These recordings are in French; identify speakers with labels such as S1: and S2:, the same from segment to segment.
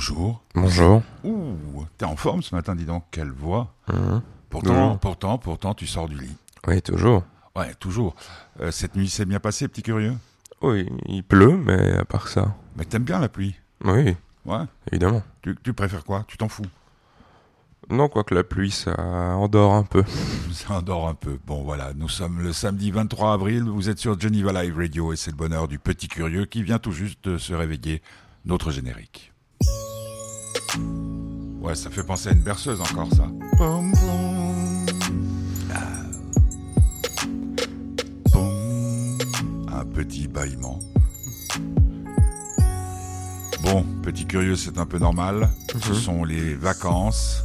S1: bonjour.
S2: Bonjour.
S1: Ouh, t'es en forme ce matin, dis donc, quelle voix.
S2: Mhm.
S1: Pourtant,
S2: Toujours.
S1: pourtant, pourtant, tu sors du lit.
S2: Oui, toujours.
S1: Ouais, toujours. Euh, cette nuit s'est bien passée, petit curieux?
S2: Oui, il pleut, mais à part ça.
S1: Mais t'aimes bien la pluie?
S2: Oui,
S1: Ouais.
S2: évidemment.
S1: Tu, tu préfères quoi? Tu t'en fous?
S2: Non, quoique la pluie, ça endort un peu.
S1: Ça endort un peu. Bon, voilà, nous sommes le samedi 23 avril, vous êtes sur Geneva Live Radio et c'est le bonheur du petit curieux qui vient tout juste de se réveiller. Notre générique. Ouais, ça fait penser à une berceuse encore, ça. Ah. Un petit bâillement. Bon, petit curieux, c'est un peu normal. Ce
S2: Mhm.
S1: sont les vacances.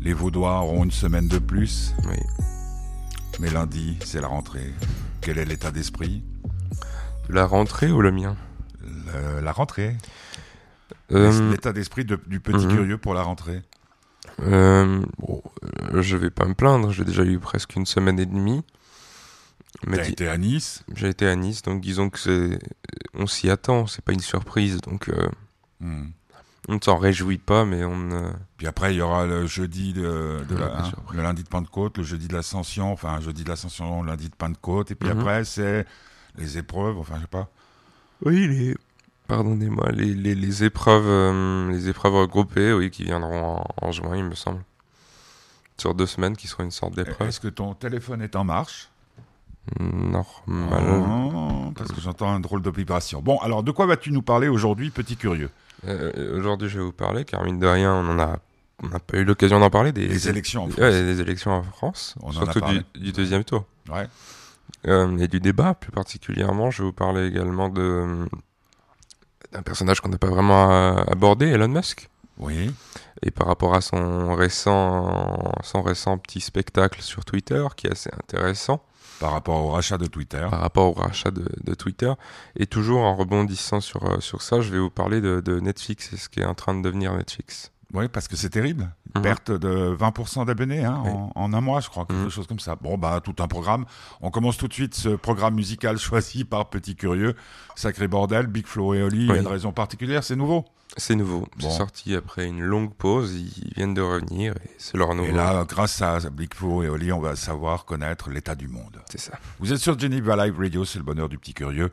S1: Les Vaudois auront une semaine de plus.
S2: Oui.
S1: Mais lundi, c'est la rentrée. Quel est l'état d'esprit?
S2: La rentrée ou le mien?
S1: Le- La rentrée.
S2: Euh,
S1: L'état d'esprit de- du petit
S2: mhm.
S1: curieux pour la rentrée.
S2: euh, bon, euh, Je vais pas me plaindre, j'ai déjà eu presque une semaine et demie.
S1: T'as été à Nice?
S2: j'ai été à Nice, donc disons que c'est... On s'y attend, c'est pas une surprise, donc euh,
S1: Hmm.
S2: on ne s'en réjouit pas, mais on... euh,
S1: Puis après, il y aura le jeudi de, la- hein, le lundi de Pentecôte, le jeudi de l'Ascension, enfin jeudi de l'Ascension, lundi de Pentecôte, et puis
S2: Mhm.
S1: après c'est les épreuves, enfin je sais pas.
S2: Oui, les... Pardonnez-moi, les, les, les épreuves, euh, les épreuves regroupées, oui, qui viendront en, en juin, il me semble. Sur deux semaines, qui seront une sorte d'épreuve.
S1: Est-ce que ton téléphone est en marche?
S2: Normal.
S1: Oh, Parce que j'entends un drôle de vibration. Bon, alors de quoi vas-tu nous parler aujourd'hui, petit curieux?
S2: Euh, Aujourd'hui, je vais vous parler, car mine de rien, on en a, on n'a pas eu l'occasion d'en parler des,
S1: élections en France.
S2: ouais, des élections en France,
S1: On
S2: surtout du deuxième tour.
S1: Ouais.
S2: Euh, et du débat, plus particulièrement, je vais vous parler également de d'un personnage qu'on n'a pas vraiment euh, abordé, Elon Musk.
S1: Oui.
S2: Et par rapport à son récent, son récent petit spectacle sur Twitter, qui est assez intéressant,
S1: Par rapport au rachat de Twitter.
S2: par rapport au rachat de, de Twitter. Et toujours en rebondissant sur, euh, sur ça, je vais vous parler de, de Netflix et ce qui est en train de devenir Netflix.
S1: Oui, parce que c'est terrible.
S2: Mhm.
S1: Perte de 20% d'abonnés hein,
S2: Oui.
S1: en, en un mois, je crois, quelque
S2: Mhm.
S1: chose comme ça. Bon, bah, tout un programme. On commence tout de suite ce programme musical choisi par Petit Curieux. Sacré bordel, Big Flo et Oli. Il y a une raison particulière, c'est nouveau.
S2: C'est nouveau.
S1: Bon.
S2: C'est sorti après une longue pause. Ils viennent de revenir et c'est leur nouveau.
S1: Et là, grâce à Big Flo et Oli, on va savoir connaître l'état du monde.
S2: c'est ça.
S1: Vous êtes sur Geneva Live Radio, c'est le bonheur du Petit Curieux.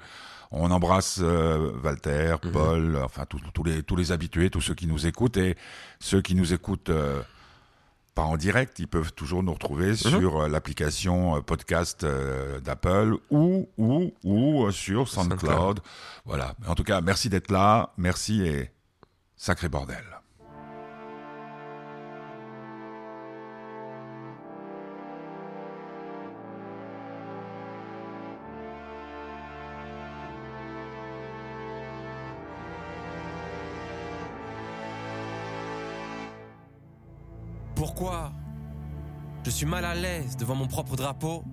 S1: On embrasse euh, Walter,
S2: Mhm.
S1: Paul, enfin tous tous les, tous les habitués, tous ceux qui nous écoutent et ceux qui nous écoutent euh, pas en direct, ils peuvent toujours nous retrouver
S2: Mhm.
S1: sur euh, l'application euh, podcast d'Apple ou ou ou sur SoundCloud.
S2: SoundCloud.
S1: Voilà. En tout cas, merci d'être là, merci et sacré bordel.
S3: Suis mal à l'aise devant mon propre drapeau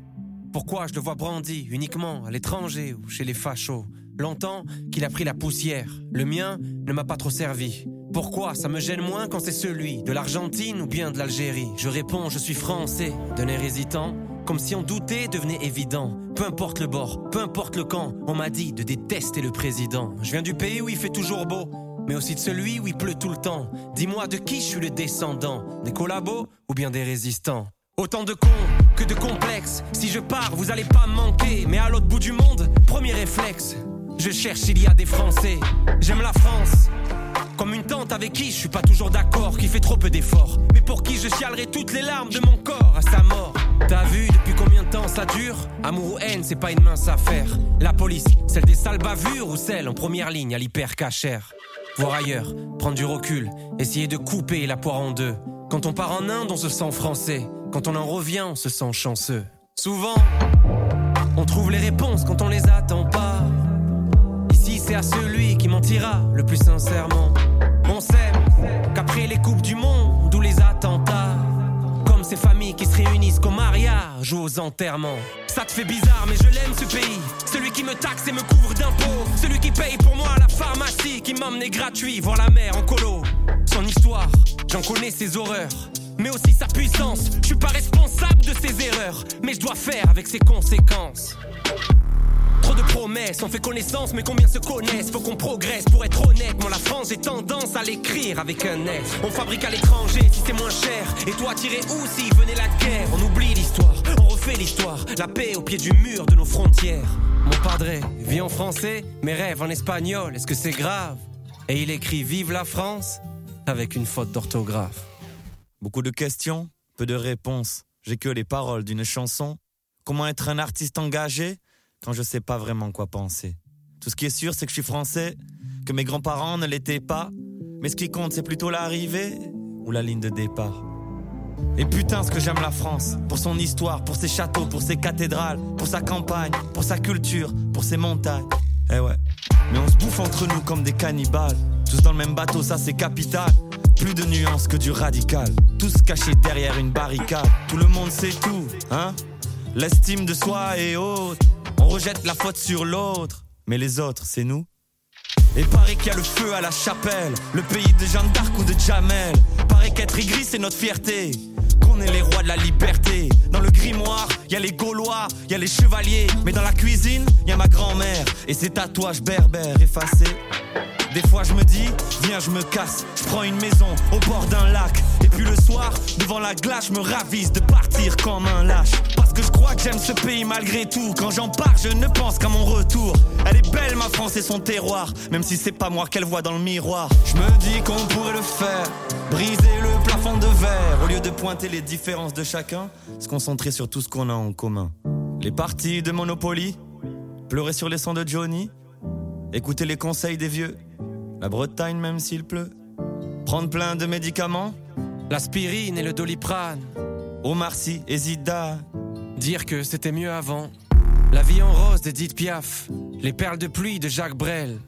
S3: Pourquoi je le vois brandi uniquement à l'étranger ou chez les fachos? Longtemps qu'il a pris la poussière, le mien ne m'a pas trop servi. Pourquoi ça me gêne moins quand c'est celui de l'Argentine ou bien de l'Algérie? Je réponds, je suis français, d'un air hésitant, comme si on doutait devenait évident. Peu importe le bord, peu importe le camp, on m'a dit de détester le président. Je viens du pays où il fait toujours beau, mais aussi de celui où il pleut tout le temps. Dis-moi de qui je suis le descendant, des collabos ou bien des résistants? Autant de cons que de complexes. Si je pars, vous allez pas me manquer. Mais à l'autre bout du monde, premier réflexe. Je cherche s'il y a des Français. J'aime la France. Comme une tante avec qui je suis pas toujours d'accord, qui fait trop peu d'efforts. Mais pour qui je chialerai toutes les larmes de mon corps à sa mort. T'as vu depuis combien de temps ça dure? Amour ou haine, c'est pas une mince affaire. La police, celle des sales bavures ou celle en première ligne à l'hyper cachère voir ailleurs, prendre du recul, essayer de couper la poire en deux. Quand on part en Inde, on se sent français. Quand on en revient, on se sent chanceux. Souvent, on trouve les réponses quand on les attend pas. Ici, c'est à celui qui mentira le plus sincèrement. On sait qu'après les coupes du monde ou les attentats, comme ces familles qui se réunissent qu'au mariage ou aux enterrements. Ça te fait bizarre, mais je l'aime ce pays. Celui qui me taxe et me couvre d'impôts. Celui qui paye pour moi la pharmacie, qui m'emmenait gratuit voir la mer en colo. Son histoire, j'en connais ses horreurs. Mais aussi sa puissance, je suis pas responsable de ses erreurs, mais je dois faire avec ses conséquences. Trop de promesses, on fait connaissance, mais combien se connaissent? Faut qu'on progresse pour être honnête. Moi, la France, j'ai tendance à l'écrire avec un S. On fabrique à l'étranger si c'est moins cher. Et toi, tirer où si venait la guerre? On oublie l'histoire, on refait l'histoire. La paix au pied du mur de nos frontières. Mon padre vit en français, mes rêves en espagnol. Est-ce que c'est grave? Et il écrit Vive la France avec une faute d'orthographe.
S4: Beaucoup de questions, peu de réponses. J'ai que les paroles d'une chanson. Comment être un artiste engagé quand je sais pas vraiment quoi penser? Tout ce qui est sûr, c'est que je suis français, que mes grands-parents ne l'étaient pas. Mais ce qui compte, c'est plutôt l'arrivée ou la ligne de départ. Et putain, ce que j'aime la France, pour son histoire, pour ses châteaux, pour ses cathédrales, pour sa campagne, pour sa culture, pour ses montagnes. Eh ouais. Mais on se bouffe entre nous comme des cannibales. Tous dans le même bateau, ça c'est capital. Plus de nuances que du radical. Tous cachés derrière une barricade. Tout le monde sait tout, hein L'estime de soi est haute. On rejette la faute sur l'autre. Mais les autres, c'est nous. Et paraît qu'il y a le feu à la chapelle, le pays de Jeanne d'Arc ou de Jamel. Paraît qu'être aigri, c'est notre fierté. Les rois de la liberté. Dans le grimoire, y a les Gaulois, y a les chevaliers. Mais dans la cuisine, y a ma grand-mère et ses tatouages berbères effacés. Des fois je me dis, viens je me casse, je prends une maison au bord d'un lac. Et puis le soir, devant la glace, je me ravise de partir comme un lâche. Que je crois que j'aime ce pays malgré tout. Quand j'en pars, je ne pense qu'à mon retour. Elle est belle ma France et son terroir, même si c'est pas moi qu'elle voit dans le miroir. Je me dis qu'on pourrait le faire, briser le plafond de verre. Au lieu de pointer les différences de chacun, se concentrer sur tout ce qu'on a en commun. Les parties de Monopoly, pleurer sur les sons de Johnny, écouter les conseils des vieux. La Bretagne même s'il pleut. Prendre plein de médicaments.
S3: L'aspirine et le doliprane.
S4: Omar Sy et Zidane.
S3: Dire que c'était mieux avant. La vie en rose d'Edith Piaf. Les perles de pluie de Jacques Brel.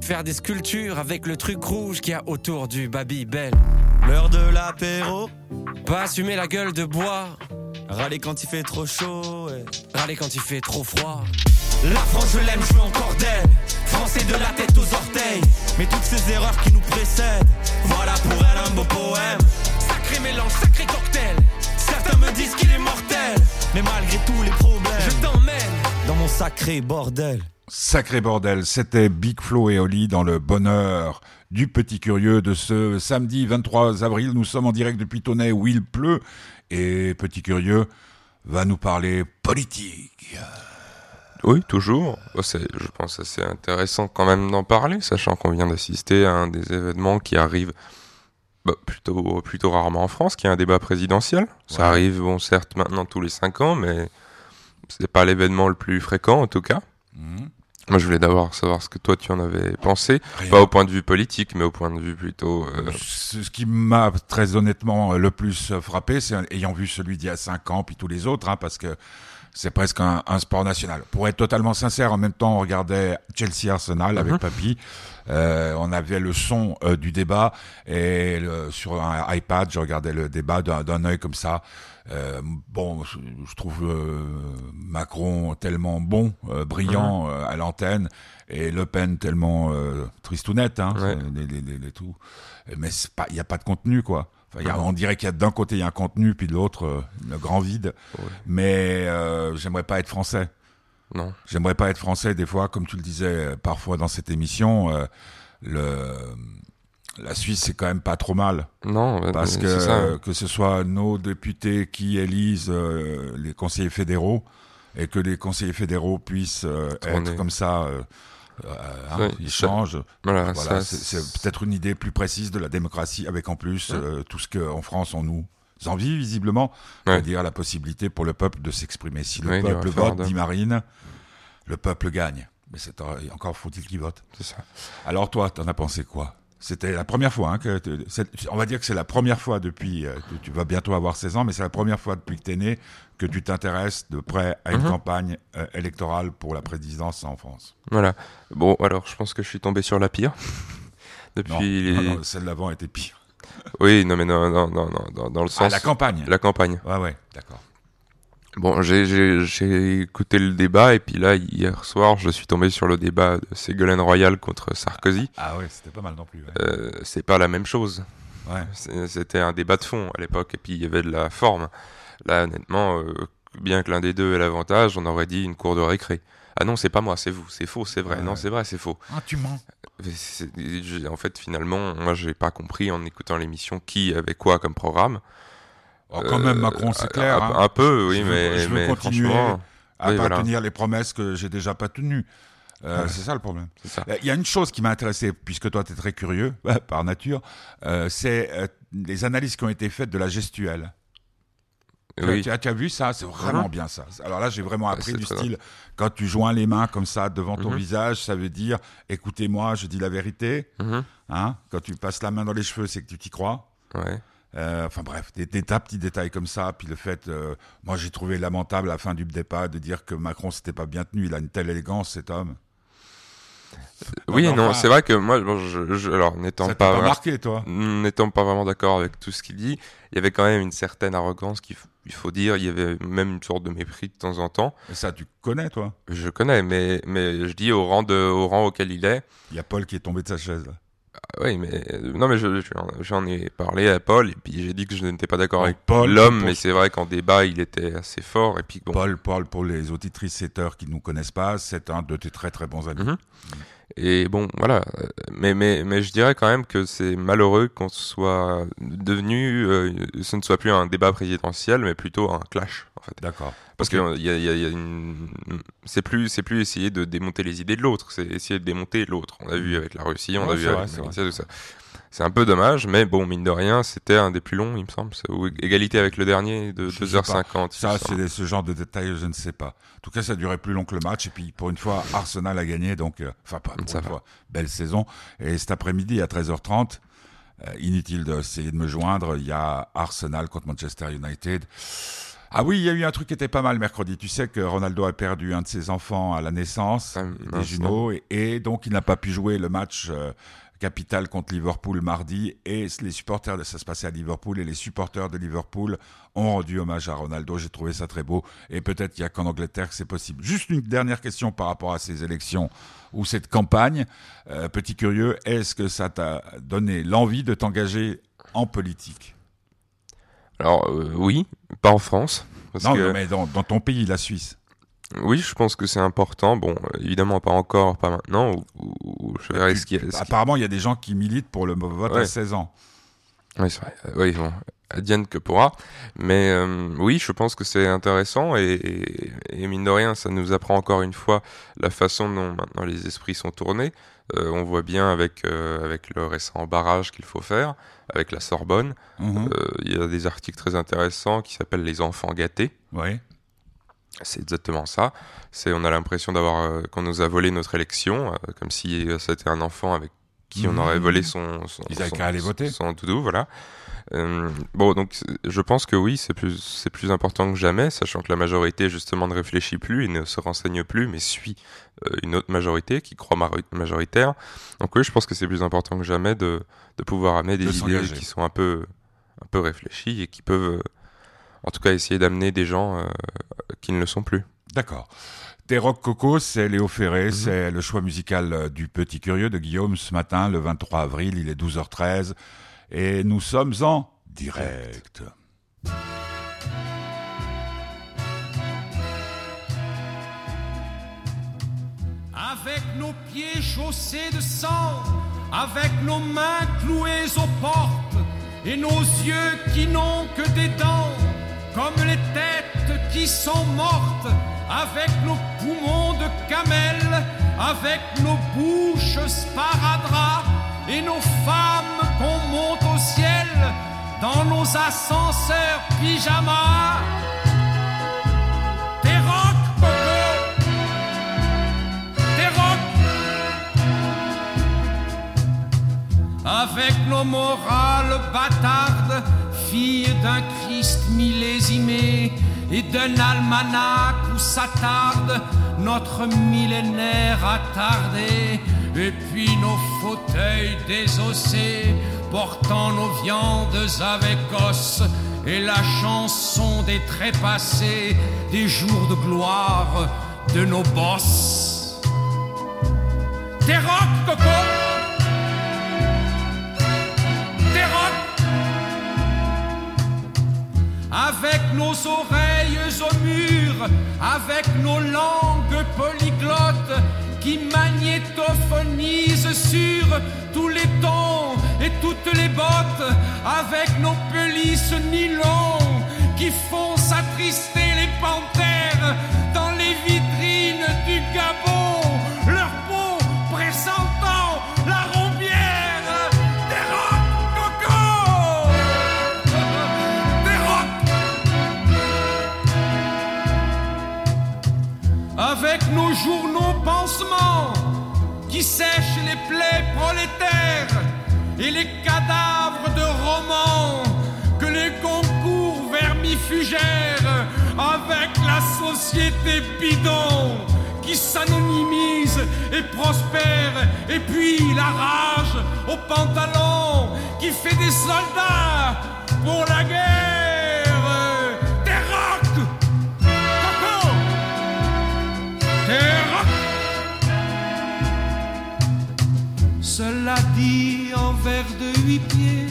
S3: Faire des sculptures avec le truc rouge qu'il y a autour du Babybel.
S4: L'heure de l'apéro.
S3: Pas assumer la gueule de bois.
S4: Râler quand il fait trop chaud.
S3: Râler quand il fait trop froid.
S4: La France, je l'aime, je veux encore d'elle. Français de la tête aux orteils. Mais toutes ces erreurs qui nous précèdent. Voilà pour elle un beau poème.
S3: Sacré
S4: bordel.
S1: Sacré bordel, c'était Big Flo et Oli dans le bonheur du petit curieux de ce samedi 23 avril. Nous sommes en direct depuis Tonnet où il pleut et petit curieux va nous parler politique.
S2: Oui, toujours. C'est- je pense que c'est intéressant quand même d'en parler, sachant qu'on vient d'assister à un des événements qui arrive bah, plutôt, plutôt rarement en France, qui est un débat présidentiel. Ça
S1: Ouais.
S2: arrive, bon, certes, maintenant tous les cinq ans, mais c'est pas l'événement le plus fréquent, en tout cas.
S1: Mhm.
S2: Moi, je voulais d'abord savoir ce que toi tu en avais pensé,
S1: Rien.
S2: pas au point de vue politique, mais au point de vue plutôt. euh,
S1: Ce qui m'a très honnêtement le plus frappé, c'est ayant vu celui d'il y a cinq ans, puis tous les autres, hein, parce que c'est presque un, un sport national. Pour être totalement sincère, en même temps, on regardait Chelsea Arsenal avec
S2: Mhm.
S1: Papy. Euh, on avait le son euh, du débat et le- sur un iPad, je regardais le débat d'un œil comme ça. Euh, bon, je, je trouve euh, Macron tellement bon, euh, brillant euh, à l'antenne, et Le Pen tellement euh, tristounette, hein,
S2: Ouais.
S1: les, les, les- les tout. Mais il y a pas de contenu, quoi. Enfin, y a- on dirait qu'il y a d'un côté il y a un contenu, puis de l'autre euh, le grand vide.
S2: Ouais.
S1: Mais euh, j'aimerais pas être français.
S2: non.
S1: J'aimerais pas être français des fois, comme tu le disais parfois dans cette émission. euh, le la Suisse c'est quand même pas trop mal
S2: Non,
S1: parce que
S2: ça.
S1: que ce soit nos députés qui élisent euh, les conseillers fédéraux et que les conseillers fédéraux puissent euh, être comme ça, euh, euh, hein, ils
S2: ça-
S1: changent.
S2: Voilà,
S1: c'est peut-être une idée plus précise de la démocratie, avec en plus
S2: Ouais.
S1: tout ce qu'en France on nous envie visiblement, c'est-à-dire la possibilité pour le peuple de s'exprimer. Si le peuple vote, dit Marine, le peuple gagne. Mais c'est encore faut-il qu'il vote.
S2: c'est ça.
S1: Alors toi, t'en as pensé quoi? C'était la première fois hein, que on va dire que c'est la première fois depuis euh, tu vas bientôt avoir 16 ans, mais c'est la première fois depuis que t'es né que tu t'intéresses de près à une
S2: Mhm.
S1: campagne euh, électorale pour la présidence en France.
S2: Voilà. Bon, alors je pense que je suis tombé sur la pire.
S1: Non,
S2: Depuis les...
S1: non, non, celle d'avant était pire.
S2: Oui, non, mais non, non, non, non, dans, dans le
S1: Ah,
S2: sens.
S1: la campagne.
S2: la campagne.
S1: Ouais, ouais, d'accord.
S2: Bon, j'ai- écouté le débat et puis là, hier soir, je suis tombé sur le débat de Ségolène Royal contre Sarkozy.
S1: Ah ouais, c'était pas mal non plus. ouais.
S2: Euh, c'est pas la même chose.
S1: Ouais.
S2: C'était un débat de fond à l'époque et puis il y avait de la forme. Là, honnêtement, euh, bien que l'un des deux ait l'avantage, on aurait dit une cour de récré. Ah non, c'est pas moi, c'est vous, c'est faux, c'est vrai.
S1: Ouais.
S2: Non, c'est vrai, c'est faux.
S1: Ah, tu mens.
S2: J'ai- En fait, finalement, moi, j'ai pas compris en écoutant l'émission qui avait quoi comme programme.
S1: Oh, quand même, Macron, c'est
S2: Euh,
S1: clair.
S2: Un,
S1: hein.
S2: un peu, oui,
S1: Je veux-
S2: mais,
S1: je veux
S2: mais
S1: continuer
S2: franchement,
S1: à
S2: oui,
S1: pas
S2: voilà.
S1: tenir les promesses que j'ai déjà pas tenues. Euh,
S2: Ouais.
S1: C'est ça le problème. Euh, Il y a une chose qui m'a intéressé, puisque toi tu es très curieux, par nature, euh, c'est euh, les analyses qui ont été faites de la gestuelle. Tu as-
S2: Oui.
S1: Tu, as, tu as vu ça? C'est vraiment bien ça. Alors là, j'ai vraiment appris
S2: c'est
S1: du style, quand tu joins les mains comme ça devant ton
S2: Mhm.
S1: visage, ça veut dire, écoutez-moi, je dis la vérité.
S2: Mhm.
S1: Hein? Quand tu passes la main dans les cheveux, c'est que tu t'y crois.
S2: Ouais.
S1: Euh, enfin bref, des, des tas petits détails comme ça. Puis le fait, euh, moi j'ai trouvé lamentable à la fin du débat de dire que Macron s'était pas bien tenu. Il a une telle élégance cet homme.
S2: Oui et
S1: mais
S2: non, c'est vrai que moi, bon, je, je- alors n'étant pas,
S1: pas
S2: vra-
S1: marqué toi?
S2: n'étant pas vraiment d'accord avec tout ce qu'il dit, il y avait quand même une certaine arrogance qu'il il faut dire. Il y avait même une sorte de mépris de temps en temps.
S1: Et Ça tu connais toi?
S2: Je connais, mais mais je dis au rang de au rang auquel il est.
S1: Il y a Paul qui est tombé de sa chaise. là.
S2: Oui, mais non, mais je- je- j'en ai parlé à Paul et puis j'ai dit que je n'étais pas d'accord avec
S1: Paul,
S2: l'homme, mais c'est vrai qu'en débat il était assez fort et puis bon.
S1: Paul, Paul, pour les auditrices et qui ne nous connaissent pas, c'est un de tes très très bons amis.
S2: Mhm. Et bon, voilà. Euh, Mais, mais, mais je dirais quand même que c'est malheureux qu'on soit devenu, euh, ce ne soit plus un débat présidentiel, mais plutôt un clash, en fait.
S1: D'accord.
S2: Parce que y a, y a- y a une, c'est plus, c'est plus essayer de démonter les idées de l'autre, c'est essayer de démonter l'autre. On a vu avec la Russie, on
S1: Ouais,
S2: a vu
S1: vrai,
S2: avec
S1: c'est
S2: Magnitsky, tout ça. C'est un peu dommage, mais bon, mine de rien, c'était un des plus longs, il me semble. Ou égalité avec le dernier de
S1: Je sais
S2: 2h50. il me
S1: Ça, c'est ce genre de détails, je ne sais pas. En tout cas, ça durait plus long que le match. Et puis, pour une fois, Arsenal a gagné. Donc, euh, enfin, pas pour
S2: Ça
S1: une
S2: va.
S1: fois. Belle saison. Et cet après-midi, à 13h30, euh, inutile d'essayer de me joindre, il y a Arsenal contre Manchester United. Ah oui, il y a eu un truc qui était pas mal mercredi. Tu sais que Ronaldo a perdu un de ses enfants à la naissance,
S2: Ah,
S1: des jumeaux, et, et donc il n'a pas pu jouer le match euh, capital contre Liverpool mardi. Et les supporters, de- ça se passait à Liverpool, et les supporters de Liverpool ont rendu hommage à Ronaldo. J'ai trouvé ça très beau. Et peut-être qu'il y a qu'en Angleterre que c'est possible. Juste une dernière question par rapport à ces élections ou cette campagne. Euh, petit curieux, est-ce que ça t'a donné l'envie de t'engager en politique?
S2: Alors, euh, oui, pas en France. Parce
S1: Non,
S2: que...
S1: mais dans, dans ton pays, la Suisse.
S2: Oui, je pense que c'est important. Bon, euh, évidemment pas encore, pas maintenant. Ou, ou- ou je verrai
S1: Tu-
S2: ce a. ce qui-
S1: Apparemment, il y a des gens qui militent pour le vote à
S2: Ouais.
S1: 16 ans.
S2: Oui, c'est vrai. Euh, Oui, bon, advienne que pourra. Mais euh, oui, je pense que c'est intéressant et, et, et mine de rien, ça nous apprend encore une fois la façon dont maintenant les esprits sont tournés. Euh, on voit bien avec avec avec le récent barrage qu'il faut faire avec la Sorbonne.
S1: Mhm.
S2: Euh, Il y a des articles très intéressants qui s'appellent les enfants gâtés.
S1: Oui.
S2: C'est exactement ça. C'est, on a l'impression d'avoir, euh, qu'on nous a volé notre élection, euh, comme si euh, c'était un enfant avec qui on aurait volé son, son,
S1: Ils
S2: son-
S1: qu'à aller voter.
S2: son doudou, voilà. Bon, donc je pense que oui, c'est plus, c'est plus important que jamais, sachant que la majorité justement ne réfléchit plus et ne se renseigne plus, mais suit une autre majorité qui croit majoritaire. Donc oui, je pense que c'est plus important que jamais de, de pouvoir amener
S1: De
S2: des idées qui sont un peu, un peu réfléchies et qui peuvent, en tout cas, essayer d'amener des gens euh, qui ne le sont plus.
S1: D'accord. Tes rock coco, c'est Léo Ferré,
S2: Mhm.
S1: c'est le choix musical euh, du Petit Curieux de Guillaume ce matin, le 23 avril, il est 12h13, et nous sommes en direct.
S5: Avec nos pieds chaussés de sang, avec nos mains clouées aux portes et nos yeux qui n'ont que des dents, comme les têtes qui sont mortes, avec nos poumons de camel, avec nos bouches sparadrap et nos femmes qu'on monte au ciel dans nos ascenseurs pyjama. Des rocs coco des rocs avec nos morales bâtardes, filles d'un Christ millésimé et d'un almanach où s'attarde notre millénaire attardé, et puis nos fauteuils désossés portant nos viandes avec os. Et la chanson des trépassés des jours de gloire de nos bosses. Des rocs, Coco nos oreilles au mur avec nos langues polyglottes qui magnétophonisent sur tous les tons et toutes les bottes, avec nos pelisses nylon qui font s'attrister les panthères qui sèchent les plaies prolétaires et les cadavres de romans que les concours vermifugèrent avec la société bidon qui s'anonymise et prospère et puis la rage au pantalon qui fait des soldats pour la guerre cela dit en vers de huit pieds,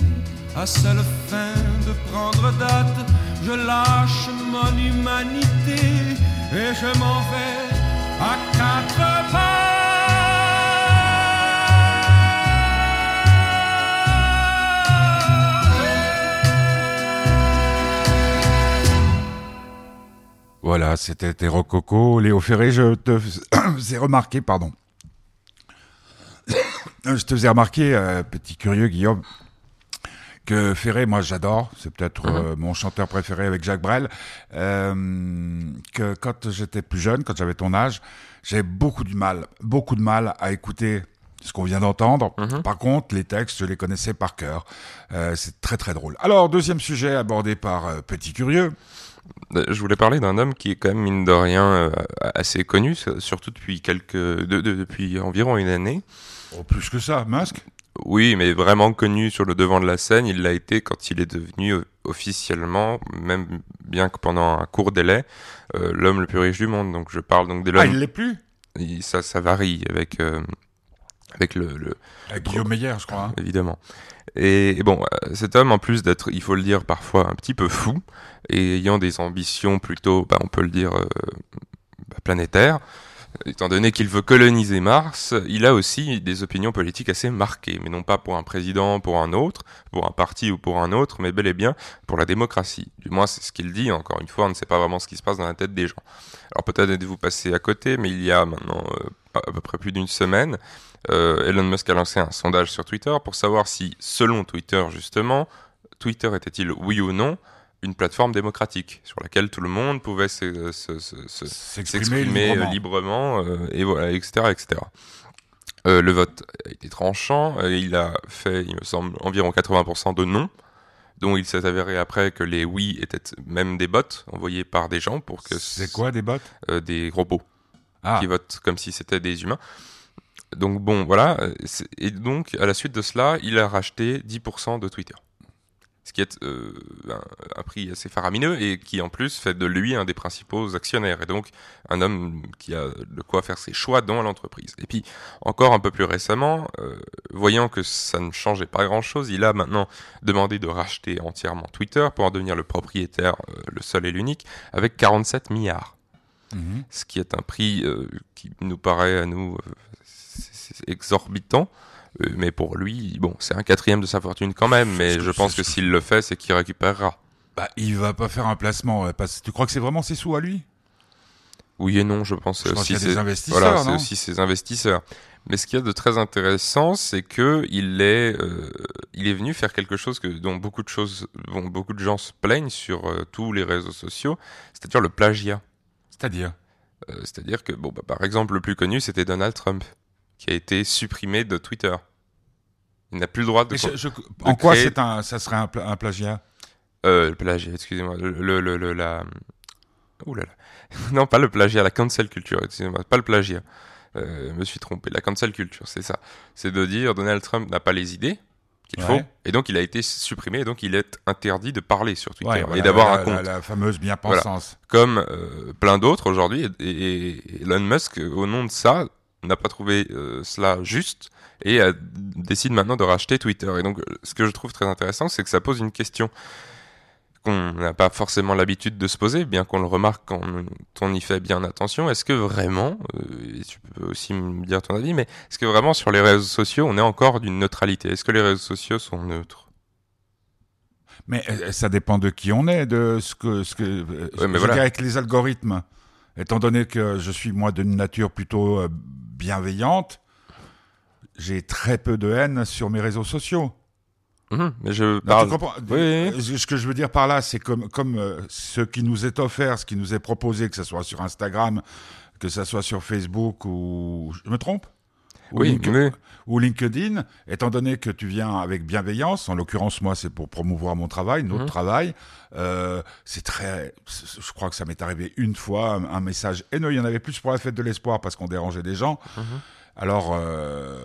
S5: à seule fin de prendre date, je lâche mon humanité et je m'en vais à quatre pas.
S1: Voilà, c'était rococo. Léo Ferré, je te faisais remarquer, pardon. Je te faisais remarquer, euh, petit curieux Guillaume, que Ferré, moi j'adore, c'est peut-être euh, mon chanteur préféré avec Jacques Brel, euh, que quand j'étais plus jeune, quand j'avais ton âge, j'avais beaucoup de mal, beaucoup de mal à écouter ce qu'on vient d'entendre. Par contre, les textes, je les connaissais par cœur. Euh, c'est très très drôle. Alors, deuxième sujet abordé par Petit Curieux.
S2: Je voulais parler d'un homme qui est quand même mine de rien assez connu, surtout depuis quelques, de- de- depuis environ une année.
S1: Oh, plus que ça, Masque
S2: Oui, mais vraiment connu sur le devant de la scène, il l'a été quand il est devenu euh, officiellement, même bien que pendant un court délai, euh, l'homme le plus riche du monde. Donc je parle donc de
S1: Ah,
S2: l'homme.
S1: il l'est plus?
S2: Il- ça, ça varie avec euh, avec le, le
S1: Guillaume Meyer, je crois. hein.
S2: évidemment. Et, et bon, cet homme, en plus d'être, il faut le dire, parfois un petit peu fou, et ayant des ambitions plutôt, bah, on peut le dire, euh, bah, planétaires, étant donné qu'il veut coloniser Mars, il a aussi des opinions politiques assez marquées, mais non pas pour un président, pour un autre, pour un parti ou pour un autre, mais bel et bien pour la démocratie. Du moins, c'est ce qu'il dit. Encore une fois, on ne sait pas vraiment ce qui se passe dans la tête des gens. Alors peut-être êtes-vous passé à côté, mais il y a maintenant euh, à peu près plus d'une semaine, euh, Elon Musk a lancé un sondage sur Twitter pour savoir si, selon Twitter justement, Twitter était-il oui ou non une plateforme démocratique sur laquelle tout le monde pouvait se- se- se- se-
S1: S'exprimer librement.
S2: euh, librement, euh, et voilà, etc., etc. Euh, le vote a été tranchant. euh, il a fait, il me semble, environ 80% de non, dont il s'est avéré après que les oui étaient même des bots envoyés par des gens pour que
S1: C'est quoi des bots?
S2: Euh, des robots
S1: Ah,
S2: qui votent comme si c'était des humains. Donc bon, voilà. Et donc, à la suite de cela, il a racheté 10% de Twitter. Ce qui est euh, un, un prix assez faramineux et qui en plus fait de lui un des principaux actionnaires et donc un homme qui a de quoi faire ses choix dans l'entreprise. Et puis encore un peu plus récemment, euh, voyant que ça ne changeait pas grand-chose, il a maintenant demandé de racheter entièrement Twitter pour en devenir le propriétaire, euh, le seul et l'unique, avec 47 milliards
S1: mhm.
S2: ce qui est un prix qui nous paraît à nous exorbitant. Euh, mais pour lui, bon, c'est un quatrième de sa fortune quand même. Mais je pense que s'il le fait, c'est qu'il récupérera.
S1: Bah, il va pas faire un placement. parce... Tu crois que c'est vraiment ses sous à lui?
S2: Oui et non, je pense
S1: Je pense
S2: aussi.
S1: qu'il y a des investisseurs,
S2: Voilà, c'est aussi ses investisseurs. Mais ce qu'il y a de très intéressant, c'est que il est, euh, il est venu faire quelque chose que, dont beaucoup de choses, dont beaucoup de gens se plaignent sur euh, tous les réseaux sociaux, c'est-à-dire le plagiat.
S1: C'est-à-dire?
S2: Euh, C'est-à-dire que, bon, bah, par exemple, le plus connu, c'était Donald Trump, qui a été supprimé de Twitter. Il n'a plus le droit de.
S1: Je- En quoi
S2: créer-
S1: un, ça serait un, un plagiat?
S2: Euh, le plagiat, excusez-moi. Le, le, le, la. Ouh là là. non, pas le plagiat, la cancel culture, excusez-moi. Pas le plagiat. Euh, me suis trompé. La cancel culture, c'est ça. C'est de dire Donald Trump n'a pas les idées qu'il
S1: Ouais.
S2: faut, et donc il a été supprimé, et donc il est interdit de parler sur Twitter
S1: Ouais,
S2: et d'avoir un compte.
S1: La, la fameuse bien-pensance.
S2: comme euh, plein d'autres aujourd'hui. Et Elon Musk, au nom de ça, n'a pas trouvé euh, cela juste et euh, décide maintenant de racheter Twitter. Et donc, ce que je trouve très intéressant, c'est que ça pose une question qu'on n'a pas forcément l'habitude de se poser, bien qu'on le remarque quand on y fait bien attention. Est-ce que vraiment, euh, et tu peux aussi me dire ton avis, mais est-ce que vraiment sur les réseaux sociaux, on est encore d'une neutralité? Est-ce que les réseaux sociaux sont neutres?
S1: Mais euh, ça dépend de qui on est, de ce que, ce que,
S2: Ouais, voilà.
S1: avec les algorithmes. Étant donné que je suis moi d'une nature plutôt euh, bienveillante, j'ai très peu de haine sur mes réseaux sociaux.
S2: Mhm, Mais je parle. Oui, oui, oui.
S1: Ce que je veux dire par là, c'est comme, comme euh, ce qui nous est offert, ce qui nous est proposé, que ce soit sur Instagram, que ce soit sur Facebook ou... Je me trompe? Ou
S2: Oui,
S1: Link- ou LinkedIn, étant donné que tu viens avec bienveillance, en l'occurrence moi c'est pour promouvoir mon travail, notre
S2: Mhm.
S1: travail, euh, c'est très, je crois que ça m'est arrivé une fois un, un message haineux, il y en avait plus pour la fête de l'espoir parce qu'on dérangeait des gens. Alors euh,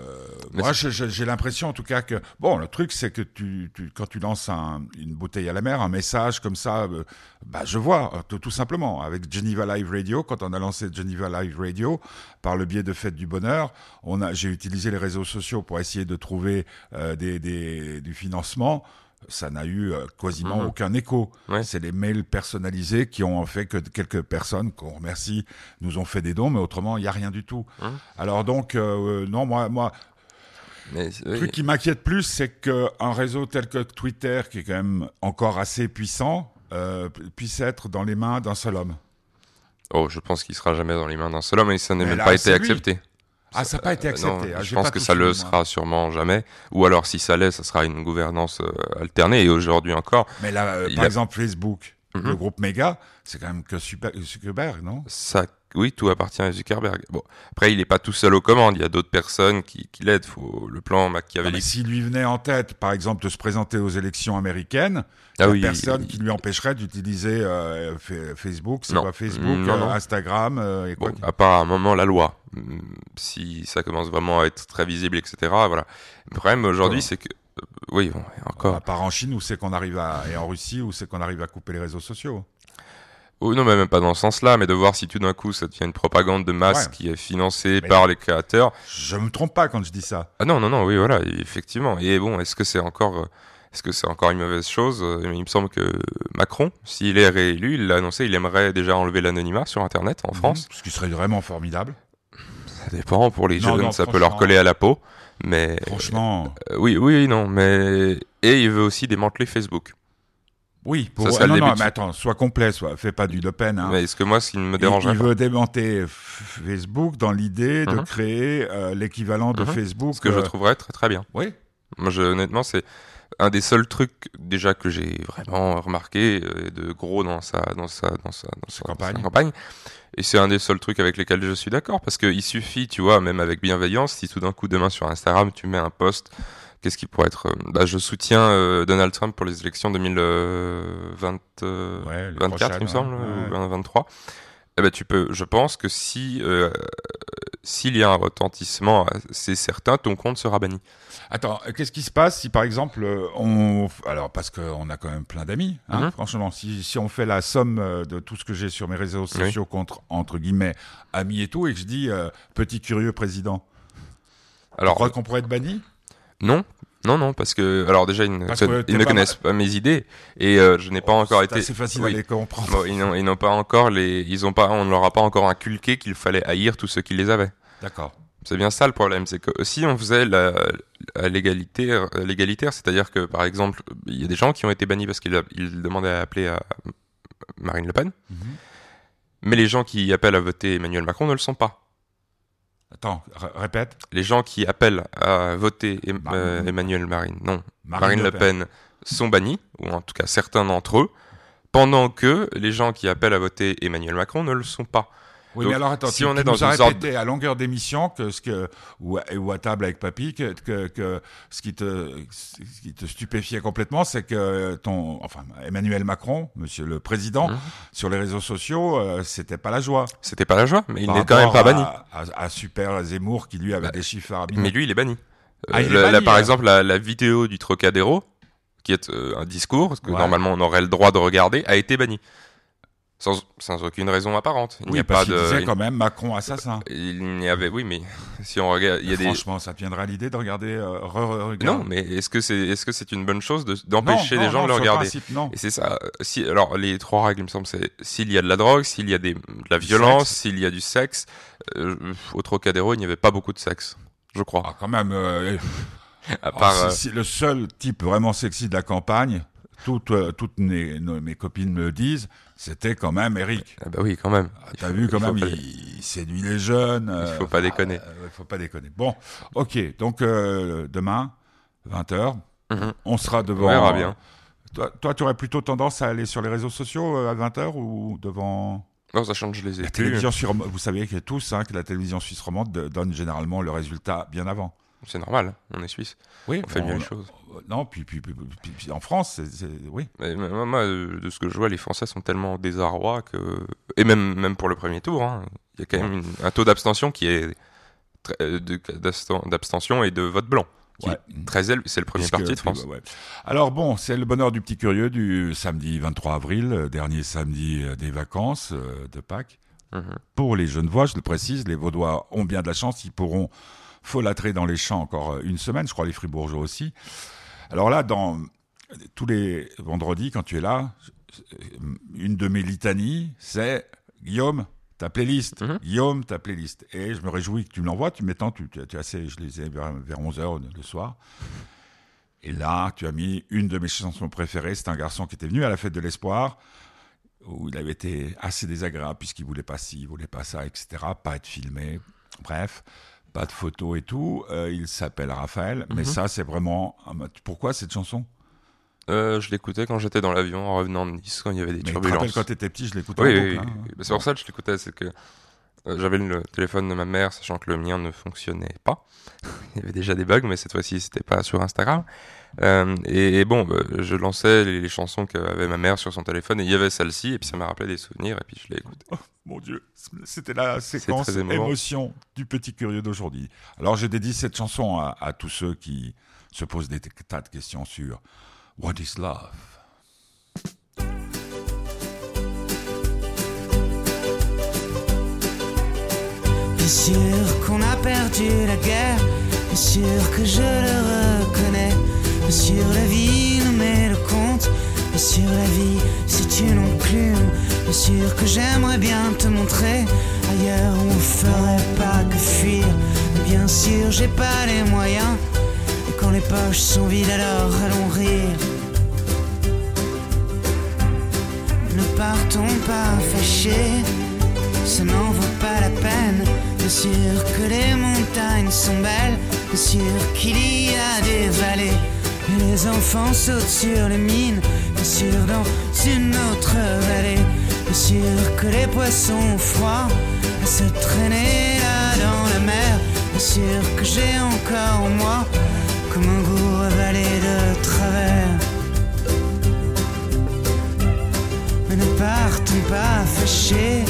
S1: moi j'ai l'impression en tout cas que bon le truc c'est que tu, tu quand tu lances un- une bouteille à la mer, un message comme ça, euh, bah je vois euh, tout, tout simplement avec Geneva Live Radio quand on a lancé Geneva Live Radio par le biais de Fête du Bonheur, on a j'ai utilisé les réseaux sociaux pour essayer de trouver euh, des, des- du financement. Ça n'a eu euh, quasiment
S2: Mhm.
S1: aucun écho.
S2: Ouais.
S1: C'est les mails personnalisés qui ont fait que quelques personnes qu'on remercie nous ont fait des dons, mais autrement il y a rien du tout.
S2: Mhm.
S1: Alors donc euh, non moi moi
S2: Mais,
S1: le truc qui m'inquiète plus, c'est qu'un réseau tel que Twitter, qui est quand même encore assez puissant, euh, puisse être dans les mains d'un seul homme.
S2: Oh, je pense qu'il sera jamais dans les mains d'un seul homme et ça n'a même
S1: là,
S2: pas été
S1: lui.
S2: accepté.
S1: Ah, ça n'a pas été
S2: Euh, non,
S1: accepté. Ah,
S2: je pense que ça le
S1: moi.
S2: sera sûrement jamais. Ou alors, si ça l'est, ça sera une gouvernance euh, alternée. Et aujourd'hui encore,
S1: Mais là, euh, par
S2: a-
S1: exemple, Facebook,
S2: Mhm.
S1: le groupe Mega, c'est quand même que Super- Zuckerberg, non?
S2: Ça, oui, tout appartient à Zuckerberg. Bon, après, il n'est pas tout seul aux commandes. Il y a d'autres personnes qui, qui l'aident. Faut le plan machiavélique.
S1: s'il lui venait en tête, par exemple, de se présenter aux élections américaines,
S2: Ah
S1: il
S2: oui,
S1: personne
S2: il-
S1: qui lui empêcherait d'utiliser euh, Fa- Facebook, c'est Facebook,
S2: Non,
S1: euh,
S2: non.
S1: Instagram euh, et quoi
S2: à part à un moment la loi. Hum, Si ça commence vraiment à être très visible, etc. Voilà. Le problème aujourd'hui, c'est que, euh, oui, bon, encore.
S1: À part en Chine, où c'est qu'on arrive à, et en Russie, où c'est qu'on arrive à couper les réseaux sociaux.
S2: Oh, non, mais même pas dans ce sens-là, mais de voir si tout d'un coup ça devient une propagande de masse
S1: Ouais.
S2: qui est financée
S1: Mais-
S2: par les créateurs.
S1: Je me trompe pas quand je dis ça.
S2: Ah non, non, non, oui, voilà, effectivement. Et bon, est-ce que c'est encore, euh, est-ce que c'est encore une mauvaise chose Euh, Il me semble que Macron, s'il est réélu, il l'a annoncé, il aimerait déjà enlever l'anonymat sur Internet en France.
S1: Ce qui serait vraiment formidable.
S2: Ça dépend pour les
S1: Non,
S2: jeunes,
S1: non,
S2: ça peut leur coller à la peau. Mais
S1: Franchement,
S2: euh, oui, oui, non, mais et il veut aussi démanteler Facebook.
S1: Oui. Pour...
S2: Ça
S1: ah, non, non, mais attends, sois complet, sois... fais pas du Le Pen. Hein.
S2: Mais est-ce que moi, ce qui me
S1: il,
S2: dérangerait
S1: il
S2: pas,
S1: veut démonter Facebook dans l'idée de
S2: Mhm.
S1: créer euh, l'équivalent de
S2: Mhm.
S1: Facebook.
S2: ce que je
S1: euh,
S2: trouverais très très bien.
S1: Oui.
S2: Moi, je, honnêtement, c'est un des seuls trucs déjà que j'ai vraiment remarqué euh, de gros dans sa dans sa dans sa, dans sa-
S1: campagne.
S2: sa campagne. Et c'est un des seuls trucs avec lesquels je suis d'accord parce que il suffit, tu vois, même avec bienveillance, si tout d'un coup demain sur Instagram tu mets un post, qu'est-ce qui pourrait être euh, Bah, je soutiens euh, Donald Trump pour les élections 2020, euh,
S1: Ouais, les
S2: 24, il me semble,
S1: ouais.
S2: ou 20, 23. Eh ben, tu peux, je pense que si euh, s'il y a un retentissement, c'est certain, ton compte sera banni.
S1: Attends, qu'est-ce qui se passe si par exemple on, alors parce qu'on a quand même plein d'amis, hein,
S2: Mhm.
S1: franchement, si, si on fait la somme de tout ce que j'ai sur mes réseaux sociaux contre entre guillemets amis et tout, et que je dis euh, petit curieux président, tu
S2: Alors,
S1: crois qu'on pourrait être banni?
S2: Non, non, non, parce que alors déjà ils ne, ils
S1: pas
S2: connaissent pas mes idées et euh, je n'ai pas encore
S1: C'est
S2: été.
S1: assez facile
S2: Oui.
S1: à les comprendre.
S2: Bon, ils n'ont pas encore les, ils ont pas, on ne leur a pas encore inculqué qu'il fallait haïr tous ceux qui les avaient.
S1: D'accord.
S2: C'est bien ça le problème, c'est que si on faisait la, la l'égalitaire, l'égalitaire, c'est-à-dire que par exemple, il y a des gens qui ont été bannis parce qu'ils ils demandaient à appeler à Marine Le Pen,
S1: Mhm.
S2: mais les gens qui appellent à voter Emmanuel Macron ne le sont pas.
S1: Attends, répète.
S2: Les gens qui appellent à voter Em-
S1: Marine.
S2: euh, Emmanuel Marine, non,
S1: Marine
S2: Marine,
S1: Le
S2: Le Pen. sont bannis, ou en tout cas certains d'entre eux, pendant que les gens qui appellent à voter Emmanuel Macron ne le sont pas.
S1: Oui,
S2: Donc,
S1: mais alors attends,
S2: si
S1: tu,
S2: on est dans
S1: nous
S2: une sorte
S1: répété à longueur d'émission que ce que ou à, ou à table avec papy que, que, que ce qui te ce qui te stupéfiait complètement, c'est que ton enfin Emmanuel Macron, Monsieur le Président,
S2: Mhm.
S1: sur les réseaux sociaux, euh, c'était pas la joie.
S2: C'était pas la joie, mais il n'est quand même pas banni.
S1: À, à, à Super Zemmour qui lui avait
S2: Bah,
S1: des chiffres faramineux.
S2: Mais lui, il est banni.
S1: Ah,
S2: Euh,
S1: il est
S2: la-
S1: banni,
S2: la- par
S1: alors.
S2: exemple, la, la vidéo du Trocadéro, qui est euh, un discours que
S1: Ouais.
S2: normalement on aurait le droit de regarder, a été bannie. Sans, sans aucune raison apparente. Il n'y
S1: Oui,
S2: a
S1: parce
S2: pas de.
S1: disait quand même Macron assassin.
S2: Il n'y avait, oui, mais si on regarde, il y a des.
S1: Franchement, ça te viendra à l'idée de regarder euh, re- re- regarde.
S2: Non, mais est-ce que c'est, est-ce que c'est une bonne chose de- d'empêcher les gens
S1: non,
S2: de le regarder
S1: principe, non.
S2: Et c'est ça. euh, Si, alors, les trois règles, il me semble, c'est s'il y a de la drogue, s'il y a des, de la violence, s'il y a du sexe. Euh, au Trocadéro, il n'y avait pas beaucoup de sexe, je crois.
S1: Ah, quand même. euh,
S2: à
S1: alors, le seul type vraiment sexy de la campagne, toutes, euh, toutes mes, nos- mes copines me le disent, c'était quand même Eric.
S2: ah bah oui, quand même.
S1: Ah,
S2: Il
S1: T'as vu quand
S2: il
S1: même,
S2: pas-
S1: il, il séduit les jeunes. euh,
S2: faut pas déconner.
S1: euh, faut pas déconner. Bon, ok. Donc euh, demain, 20h,
S2: Mhm.
S1: on sera devant.
S2: On verra bien.
S1: Toi, toi, tu aurais plutôt tendance à aller sur les réseaux sociaux euh, à 20h ou devant?
S2: Non, ça change, je les ai
S1: la
S2: plus.
S1: télévision suisse Vous savez que tous hein, que la télévision suisse romande de- donne généralement le résultat bien avant.
S2: C'est normal, on est suisse.
S1: Oui,
S2: On fait bien les choses.
S1: euh, Non, puis, puis, puis, puis- en France, oui.
S2: Mais moi, moi, de ce que je vois, les Français sont tellement au désarroi que. Et même, même pour le premier tour, hein, il y a quand même une- un taux d'abstention qui est. euh, D'abstention et de vote blanc.
S1: Ouais.
S2: très élevé. C'est le premier
S1: Puisque-
S2: parti de France.
S1: ouais. Alors bon, c'est le bonheur du petit curieux du samedi 23 avril, euh, dernier samedi des vacances de Pâques.
S2: Mhm.
S1: Pour les Genevois, je le précise, les Vaudois ont bien de la chance, ils pourront folâtrer dans les champs encore euh, une semaine, je crois les Fribourgeois aussi. Alors là, dans tous les vendredis, quand tu es là, euh, une de mes litanies, c'est Guillaume, ta playlist.
S2: Mhm.
S1: Guillaume, ta playlist. Et je me réjouis que tu me l'envoies. Tu m'étends, tu, tu, assez, je les ai vers, vers 11h le soir. Et là, tu as mis une de mes chansons préférées. C'est un garçon qui était venu à la fête de l'espoir, où il avait été assez désagréable, puisqu'il voulait pas ci, il voulait pas ça, etc. Pas être filmé. Bref, pas de photos et tout. Euh, il s'appelle Raphaël. Mais
S2: Mhm.
S1: ça, c'est vraiment. Pourquoi cette chanson?
S2: Euh, je l'écoutais quand j'étais dans l'avion en revenant de Nice, quand il y avait des
S1: Mais je rappelle,
S2: turbulences.
S1: quand tu étais petit, je l'écoutais
S2: Oui, oui, oui.
S1: hein.
S2: C'est pour ça que je l'écoutais, c'est que j'avais le téléphone de ma mère, sachant que le mien ne fonctionnait pas. Il y avait déjà des bugs, mais cette fois-ci, c'était pas sur Instagram. Euh, et, et bon, bah, je lançais les, les chansons qu'avait ma mère sur son téléphone, et il y avait celle-ci, et puis ça m'a rappelé des souvenirs, et puis je l'ai écoutée.
S1: Mon Dieu, c'était la séquence émotion du petit curieux d'aujourd'hui. Alors je dédie cette chanson à, à tous ceux qui se posent des tas de questions sur What is love?
S6: Bien sûr qu'on a perdu la guerre, bien sûr que je le reconnais? Bien sûr la vie nous met le compte, bien sûr la vie c'est une enclume. Bien sûr que j'aimerais bien te montrer? Ailleurs on ferait pas que fuir. Bien sûr j'ai pas les moyens, et quand les poches sont vides alors allons rire. Ne partons pas fâchés, ça n'en vaut pas la peine. Bien sûr que les montagnes sont belles, bien sûr qu'il y a des vallées. Et les enfants sautent sur les mines, bien sûr dans une autre vallée. Bien sûr que les poissons ont froid à se traîner là dans la mer. Bien sûr que j'ai encore en moi comme un goût avalé de travers. Mais ne partons pas fâchés,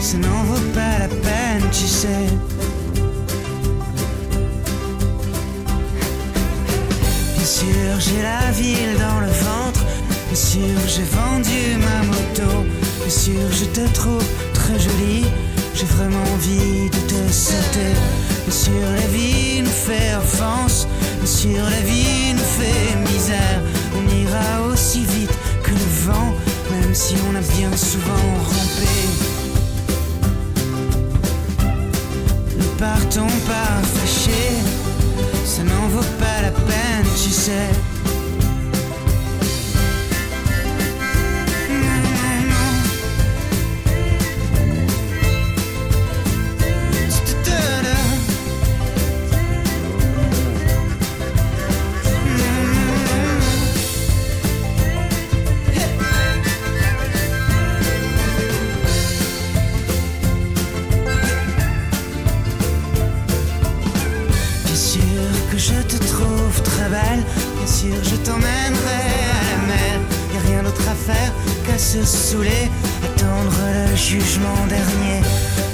S6: ça n'en vaut pas la peine, tu sais. Bien sûr, j'ai la ville dans le ventre, bien sûr, j'ai vendu ma moto, bien sûr, je te trouve très jolie, j'ai vraiment envie de te sauter. Bien sûr, la vie nous fait offense, bien sûr, la vie nous fait misère, on ira aussi vite que le vent, même si on a bien souvent rampé. Partons pas fâchés, ça n'en vaut pas la peine, tu sais. Se saouler, attendre le jugement dernier,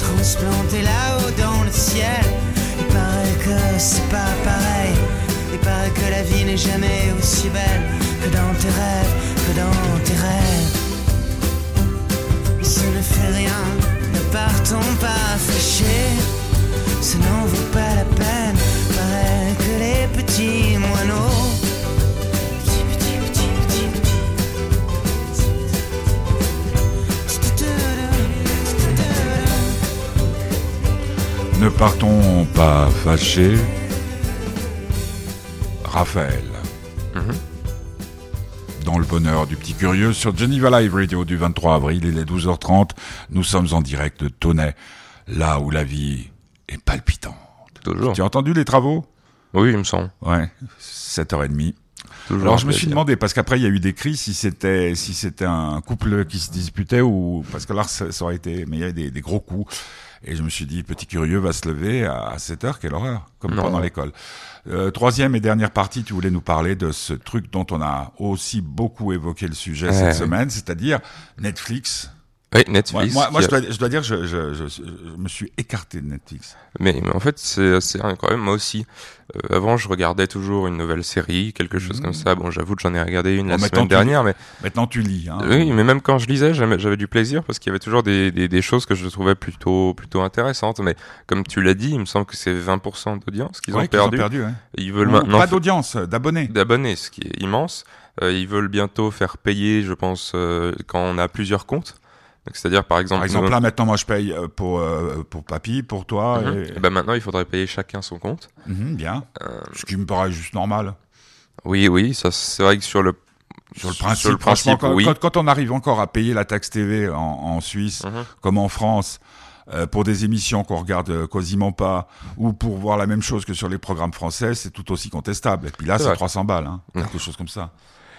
S6: transplanter là-haut dans le ciel. Il paraît que c'est pas pareil, il paraît que la vie n'est jamais aussi belle que dans tes rêves, que dans tes rêves. rien. Ne partons pas fâchés, ça n'en vaut pas la peine.
S1: Ne partons pas fâchés. Raphaël.
S2: Mhm.
S1: Dans le bonheur du petit curieux sur Geneva Live Radio du 23 avril, il est 12h30. Nous sommes en direct de Tonnet, là où la vie est palpitante.
S2: Toujours.
S1: Tu as entendu les travaux?
S2: Oui, il me semble.
S1: Ouais, 7h30.
S2: Toujours
S1: Alors je me suis demandé parce qu'après il y a eu des cris si c'était si c'était un couple qui se disputait ou parce que là ça, aurait été mais il y avait des, des gros coups et je me suis dit petit curieux va se lever à 7 heures quelle horreur comme
S2: Non.
S1: pendant l'école. Euh, troisième et dernière partie tu voulais nous parler de ce truc dont on a aussi beaucoup évoqué le sujet
S2: Ouais,
S1: cette semaine c'est-à-dire Netflix.
S2: Oui,
S1: Ouais,
S2: Netflix.
S1: moi, moi je, dois, je dois dire je, je, je, je me suis écarté de Netflix.
S2: Mais, mais en fait, c'est incroyable. Moi aussi, Euh, avant, je regardais toujours une nouvelle série, quelque chose comme ça. Bon, j'avoue que j'en ai regardé une
S1: Bon,
S2: la
S1: maintenant,
S2: semaine
S1: tu-
S2: dernière, mais
S1: Maintenant tu lis. Hein.
S2: oui, mais même quand je lisais, j'avais du plaisir parce qu'il y avait toujours des, des, des choses que je trouvais plutôt plutôt intéressantes. Mais comme tu l'as dit, il me semble que c'est 20% d'audience qu'ils
S1: Ouais,
S2: ont
S1: qu'ils
S2: perdu.
S1: perdu ouais.
S2: Ils veulent maintenant
S1: pas d'audience, d'abonnés.
S2: d'abonnés, ce qui est immense. Euh, ils veulent bientôt faire payer, je pense, euh, quand on a plusieurs comptes. C'est-à-dire, par exemple,
S1: Par exemple,
S2: nous-
S1: là, maintenant, moi, je paye euh, pour, euh, pour papy, pour toi.
S2: Mhm.
S1: et-
S2: Eh ben, maintenant, il faudrait payer chacun son compte.
S1: Mhm, bien.
S2: Euh,
S1: Ce qui me paraît juste normal.
S2: oui, oui, ça c'est vrai que sur le
S1: Sur le principe,
S2: sur le principe,
S1: quand,
S2: oui.
S1: quand, quand on arrive encore à payer la taxe TV en, en Suisse,
S2: Mhm.
S1: comme en France, euh, pour des émissions qu'on regarde quasiment pas, ou pour voir la même chose que sur les programmes français, c'est tout aussi contestable. Et puis là,
S2: C'est
S1: c'est
S2: vrai.
S1: 300 balles, hein, quelque chose comme ça.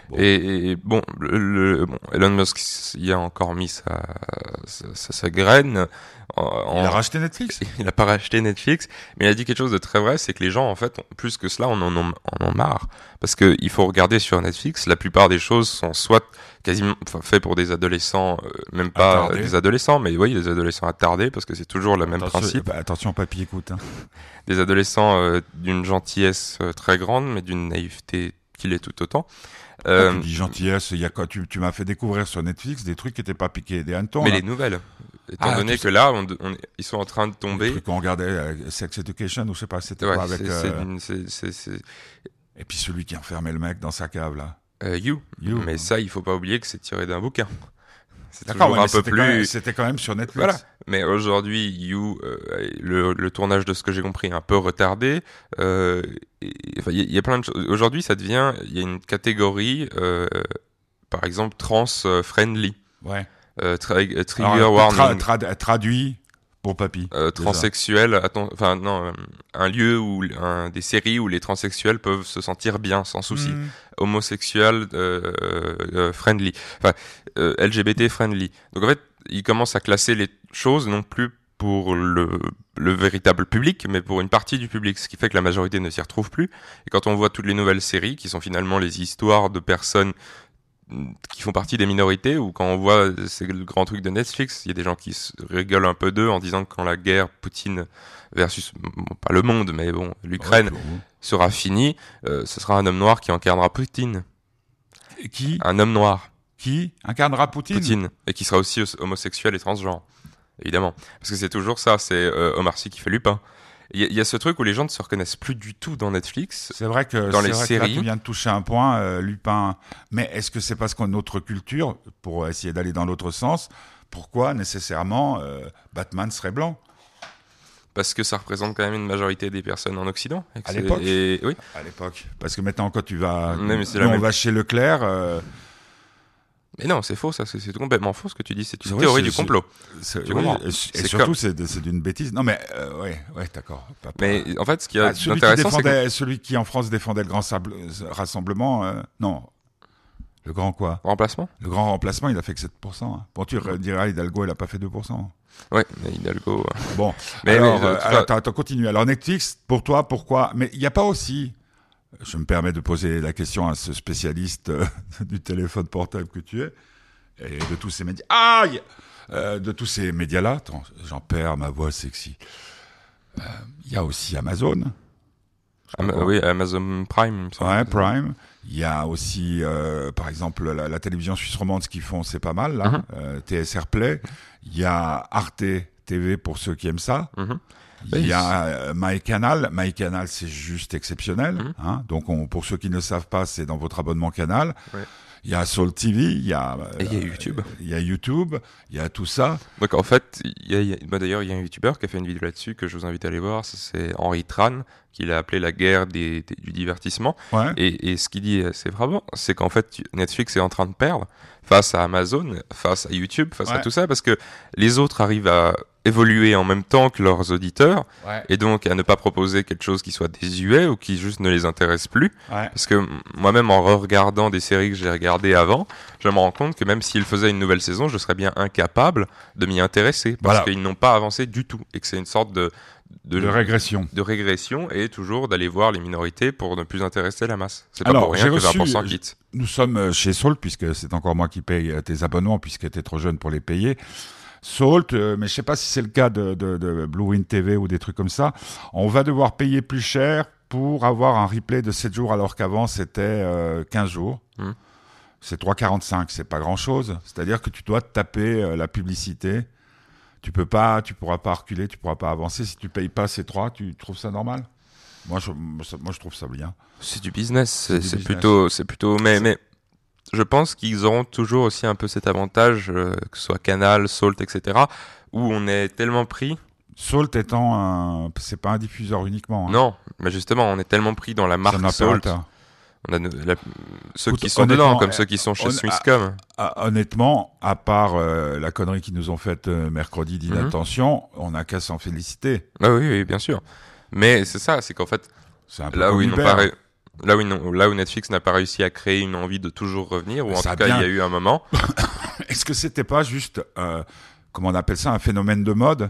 S1: Bon.
S2: Et, et bon, le, le- bon, Elon Musk y a encore mis sa, sa, sa- sa graine. En,
S1: Il a
S2: en-
S1: racheté Netflix
S2: il a pas racheté Netflix, mais il a dit quelque chose de très vrai, c'est que les gens, en fait, plus que cela, on en ont, en ont marre. Parce que il faut regarder sur Netflix, la plupart des choses sont soit quasiment enfin, fait pour des adolescents, euh, même pas des adolescents, mais oui, des adolescents attardés, parce que c'est toujours le même
S1: attention,
S2: principe.
S1: bah, attention, papy, écoute. hein.
S2: Des adolescents euh, d'une gentillesse euh, très grande, mais d'une naïveté qu'il est tout autant. Euh,
S1: Ah, tu dis gentillesse, il y a quoi Tu, tu m'as fait découvrir sur Netflix des trucs qui n'étaient pas piqués des hannetons.
S2: mais
S1: là.
S2: les nouvelles. Étant
S1: Ah,
S2: donné que là, on, on- ils sont en train de
S1: Les
S2: tomber.
S1: trucs qu'on regardait, euh, Sex Education, ou je sais pas, c'était
S2: Ouais,
S1: quoi avec... euh, Et puis celui qui enfermait le mec dans sa cave, là.
S2: euh, you.
S1: You.
S2: Mais ça, il faut pas oublier que c'est tiré d'un bouquin. C'est toujours
S1: ouais,
S2: un peu
S1: c'était quand même-
S2: plus.
S1: C'était quand même sur Netflix.
S2: Voilà. Mais aujourd'hui, You, euh, le, le tournage de ce que j'ai compris est un peu retardé. Euh, enfin, il y, y a plein de choses. Aujourd'hui, ça devient, il y a une catégorie, euh, par exemple, trans friendly,
S1: Ouais.
S2: euh, tra- euh, trigger warning.
S1: tra- trad- traduit pour papy.
S2: Euh, transsexuel, enfin non, euh, un lieu où un, des séries où les transsexuels peuvent se sentir bien sans souci.
S1: Hmm.
S2: homosexuel euh, euh, friendly, enfin euh, LGBT friendly. Donc en fait, ils commencent à classer les choses non plus pour le, le véritable public, mais pour une partie du public, ce qui fait que la majorité ne s'y retrouve plus. Et quand on voit toutes les nouvelles séries, qui sont finalement les histoires de personnes qui font partie des minorités, ou quand on voit, c'est le grand truc de Netflix, il y a des gens qui se rigolent un peu d'eux en disant que quand la guerre Poutine versus, bon, pas le monde, mais bon, l'Ukraine,
S1: Ouais,
S2: sera fini, euh, ce sera un homme noir qui incarnera Poutine.
S1: Et Qui,
S2: Un homme noir,
S1: qui incarnera Poutine,
S2: Poutine, et qui sera aussi homosexuel et transgenre, évidemment. Parce que c'est toujours ça, c'est euh, Omar Sy qui fait Lupin. Il y, a- il y a ce truc où les gens ne se reconnaissent plus du tout dans Netflix.
S1: C'est vrai que
S2: Dans les
S1: vrai que là,
S2: séries-
S1: tu viens de toucher un point, euh, Lupin. Mais est-ce que c'est parce qu'on a notre culture, pour essayer d'aller dans l'autre sens, pourquoi nécessairement euh, Batman serait blanc?
S2: Parce que ça représente quand même une majorité des personnes en Occident. que
S1: À l'époque?
S2: et- Oui.
S1: à l'époque Parce que maintenant, quand tu vas,
S2: Mais-
S1: on
S2: même-
S1: va chez Leclerc, euh,
S2: Mais non, c'est faux, ça, c'est complètement faux ce que tu dis, c'est une théorie du complot.
S1: c'est- oui, et, surtout, c'est d'une bêtise. Non, mais euh, ouais, ouais, d'accord.
S2: Mais en fait, ce qui est
S1: Ah,
S2: intéressant, c'est
S1: celui qui en France défendait le grand euh, rassemblement, euh, non. Le grand quoi?
S2: Remplacement.
S1: Le grand remplacement, il a fait que 7%. hein. Bon, tu diras, Hidalgo, il a pas fait 2%.
S2: Ouais, mais Hidalgo.
S1: Bon,
S2: Mais-
S1: alors, attends, continue. Alors Netflix, pour toi, pourquoi? Mais il n'y a pas aussi. Je me permets de poser la question à ce spécialiste euh, du téléphone portable que tu es et de tous ces médias. Aïe Euh, De tous ces médias-là. J'en perds ma voix sexy. Euh, Il y a aussi Amazon.
S2: Ama- oui, Amazon Prime.
S1: Ouais, Prime. Il y a aussi, par exemple, la, la télévision suisse romande, ce qu'ils font, c'est pas mal, là. Euh, TSR Play. Il y a Arte TV pour ceux qui aiment ça.
S2: Mhm.
S1: Il y a euh, MyCanal. MyCanal, c'est juste exceptionnel.
S2: Mhm.
S1: Hein Donc, on, pour ceux qui ne le savent pas, c'est dans votre abonnement Canal.
S2: Ouais.
S1: Il y a Soul TV, il y a,
S2: Et il y a
S1: euh,
S2: YouTube.
S1: il y a YouTube, il y a tout ça.
S2: Donc en fait, il y a, bah, d'ailleurs, il y a un youtubeur qui a fait une vidéo là-dessus que je vous invite à aller voir. C'est Henri Tran, qu'il a appelé la guerre des, des- du divertissement.
S1: Ouais.
S2: Et, et ce qu'il dit, euh, c'est vraiment, c'est qu'en fait, Netflix est en train de perdre face à Amazon, face à YouTube, face à tout ça, parce que les autres arrivent à évoluer en même temps que leurs auditeurs,
S1: Ouais.
S2: et donc à ne pas proposer quelque chose qui soit désuet ou qui juste ne les intéresse plus.
S1: Ouais.
S2: Parce que moi-même, en re-regardant des séries que j'ai regardées avant, je me rends compte que même s'ils faisaient une nouvelle saison, je serais bien incapable de m'y intéresser, parce
S1: Voilà.
S2: qu'ils n'ont pas avancé du tout, et que c'est une sorte de, de,
S1: De régression.
S2: de régression, et toujours d'aller voir les minorités pour ne plus intéresser la masse. C'est pas pour rien que
S1: reçu-
S2: 20% quitte.
S1: Nous sommes euh, chez Salt, puisque c'est encore moi qui paye euh, tes abonnements, puisque tu es trop jeune pour les payer. Salt, euh, mais je sais pas si c'est le cas de, de, de Blue Wind TV ou des trucs comme ça. On va devoir payer plus cher pour avoir un replay de 7 jours, alors qu'avant c'était euh, 15 jours.
S2: Hmm.
S1: C'est 3,45, c'est pas grand chose. C'est-à-dire que tu dois te taper euh, la publicité. Tu peux pas, tu pourras pas reculer, tu pourras pas avancer. Si tu payes pas ces trois, tu trouves ça normal? Moi je, moi, je trouve ça bien.
S2: C'est du business, c'est plutôt, c'est plutôt, mais, mais je pense qu'ils auront toujours aussi un peu cet avantage, euh, que ce soit Canal, Salt, etc., où on est tellement pris.
S1: Salt étant un, c'est pas un diffuseur uniquement. hein.
S2: Non, mais justement, on est tellement pris dans la marque Salt. On a la- ceux
S1: Écoute,
S2: qui sont dedans, comme ceux qui sont chez Swisscom.
S1: Ah, honnêtement, à part euh, la connerie qu'ils nous ont faite euh, mercredi d'inattention, on n'a qu'à s'en féliciter.
S2: Ah oui, oui, bien sûr. Mais c'est ça, c'est qu'en fait,
S1: C'est un peu
S2: là où ils n'ont pas, là où ils n'ont- là où Netflix n'a pas réussi à créer une envie de toujours revenir, ou en
S1: Ça a
S2: tout cas,
S1: bien-
S2: il y a eu un moment.
S1: Est-ce que c'était pas juste, euh, comment on appelle ça, un phénomène de mode?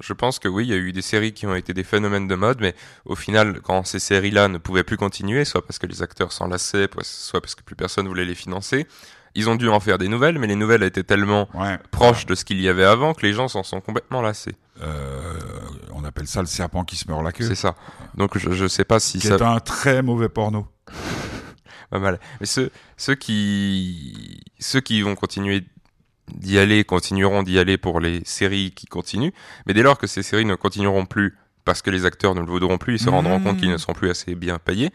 S2: Je pense que oui, il y a eu des séries qui ont été des phénomènes de mode, mais au final, quand ces séries-là ne pouvaient plus continuer, soit parce que les acteurs s'en lassaient, soit parce que plus personne voulait les financer, ils ont dû en faire des nouvelles, mais les nouvelles étaient tellement
S1: Ouais.
S2: proches de ce qu'il y avait avant que les gens s'en sont complètement lassés.
S1: Euh, on appelle ça le serpent qui se meurt la queue.
S2: C'est ça. Donc je, je sais pas si
S1: Qui
S2: ça
S1: est un très mauvais porno.
S2: pas mal. Mais ceux, ceux qui ceux qui vont continuer d'y aller continueront d'y aller pour les séries qui continuent. Mais dès lors que ces séries ne continueront plus parce que les acteurs ne le voudront plus, ils se rendront
S1: Mmh.
S2: compte qu'ils ne seront plus assez bien payés.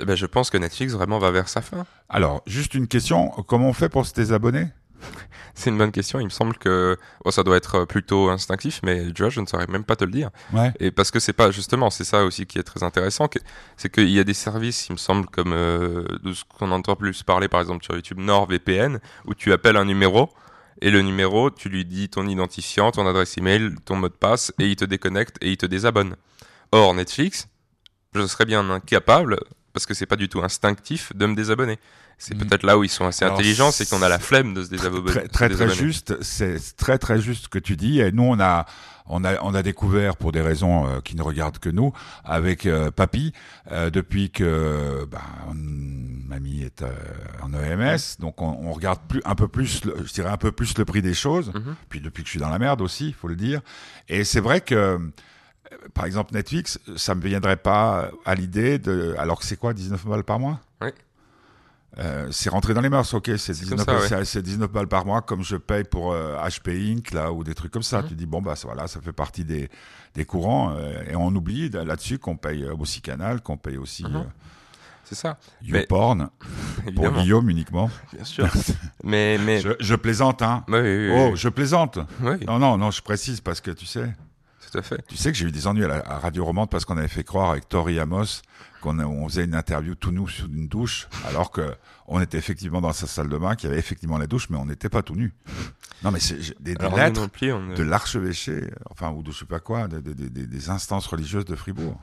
S2: eh ben, je pense que Netflix vraiment va vers sa fin.
S1: Alors, juste une question, comment on fait pour se désabonner?
S2: C'est une bonne question. Il me semble que bon, ça doit être plutôt instinctif, mais tu vois, je ne saurais même pas te le dire.
S1: Ouais.
S2: Et parce que c'est pas justement, c'est ça aussi qui est très intéressant, c'est qu'il y a des services, il me semble, comme euh, de ce qu'on entend plus parler, par exemple sur YouTube, NordVPN, où tu appelles un numéro et le numéro, tu lui dis ton identifiant, ton adresse email, ton mot de passe, et il te déconnecte et il te désabonne. Or Netflix, je serais bien incapable, parce que c'est pas du tout instinctif, de me désabonner. C'est
S1: Mm.
S2: peut-être là où ils sont assez
S1: Alors,
S2: intelligents, c'est qu'on a la flemme de se désabonner.
S1: Très très, juste, c'est très très juste ce que tu dis. Et nous, on a on a on a découvert pour des raisons euh, qui ne regardent que nous avec euh, Papy euh, depuis que bah, on- mamie est euh, en EMS, donc on, on regarde plus un peu plus, le- je dirais un peu plus le prix des choses.
S2: Mhm.
S1: Puis depuis que je suis dans la merde aussi, il faut le dire. Et c'est vrai que par exemple Netflix, ça me viendrait pas à l'idée de alors que c'est quoi 19 balles par mois?
S2: Oui.
S1: Euh, c'est rentré dans les mœurs, ok, c'est
S2: C'est
S1: 19,
S2: comme ça, ouais.
S1: c'est- c'est 19 balles par mois comme je paye pour euh, HP Inc. là ou des trucs comme ça.
S2: Mhm.
S1: Tu dis bon bah ça, voilà, ça fait partie des, des courants euh, et on oublie de- là-dessus qu'on paye euh, aussi Canal, qu'on paye aussi
S2: Mhm.
S1: euh,
S2: C'est ça, Mais-
S1: YouPorn pour Guillaume uniquement.
S2: bien sûr. mais mais
S1: Je, je plaisante hein.
S2: Ouais, oui, oui,
S1: Oh,
S2: oui.
S1: je plaisante.
S2: Oui,
S1: Non non non, je précise parce que tu sais,
S2: tout à fait.
S1: tu sais que j'ai eu des ennuis à, la, à Radio Romande parce qu'on avait fait croire avec Tori Amos qu'on on faisait une interview tout nu sous une douche, alors que on était effectivement dans sa salle de bain, qu'il y avait effectivement la douche, mais on n'était pas tout nu. Non, mais c'est des, des
S2: nous
S1: lettres
S2: plus, ne-
S1: de l'archevêché, enfin ou de je sais pas quoi, de- de- de- de- des instances religieuses de Fribourg,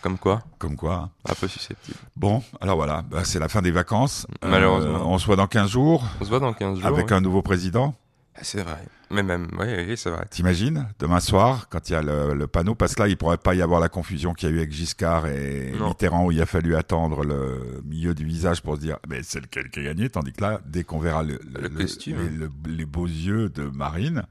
S2: comme quoi,
S1: comme quoi. hein.
S2: un peu susceptible.
S1: Bon, alors voilà, bah, c'est la fin des vacances.
S2: Malheureusement.
S1: Euh, on se voit dans 15 jours
S2: On se voit dans 15 jours.
S1: avec un nouveau président.
S2: Ah, C'est vrai. Mais même, oui, oui, c'est vrai.
S1: T'imagines Demain soir, quand il y a le, le panneau, parce que là, il pourrait pas y avoir la confusion qu'il y a eu avec Giscard et
S2: Non.
S1: Mitterrand, où il a fallu attendre le milieu du visage pour se dire, mais c'est lequel qui a gagné, tandis que là, dès qu'on verra le,
S2: Le costume.
S1: les, le- les beaux yeux de Marine,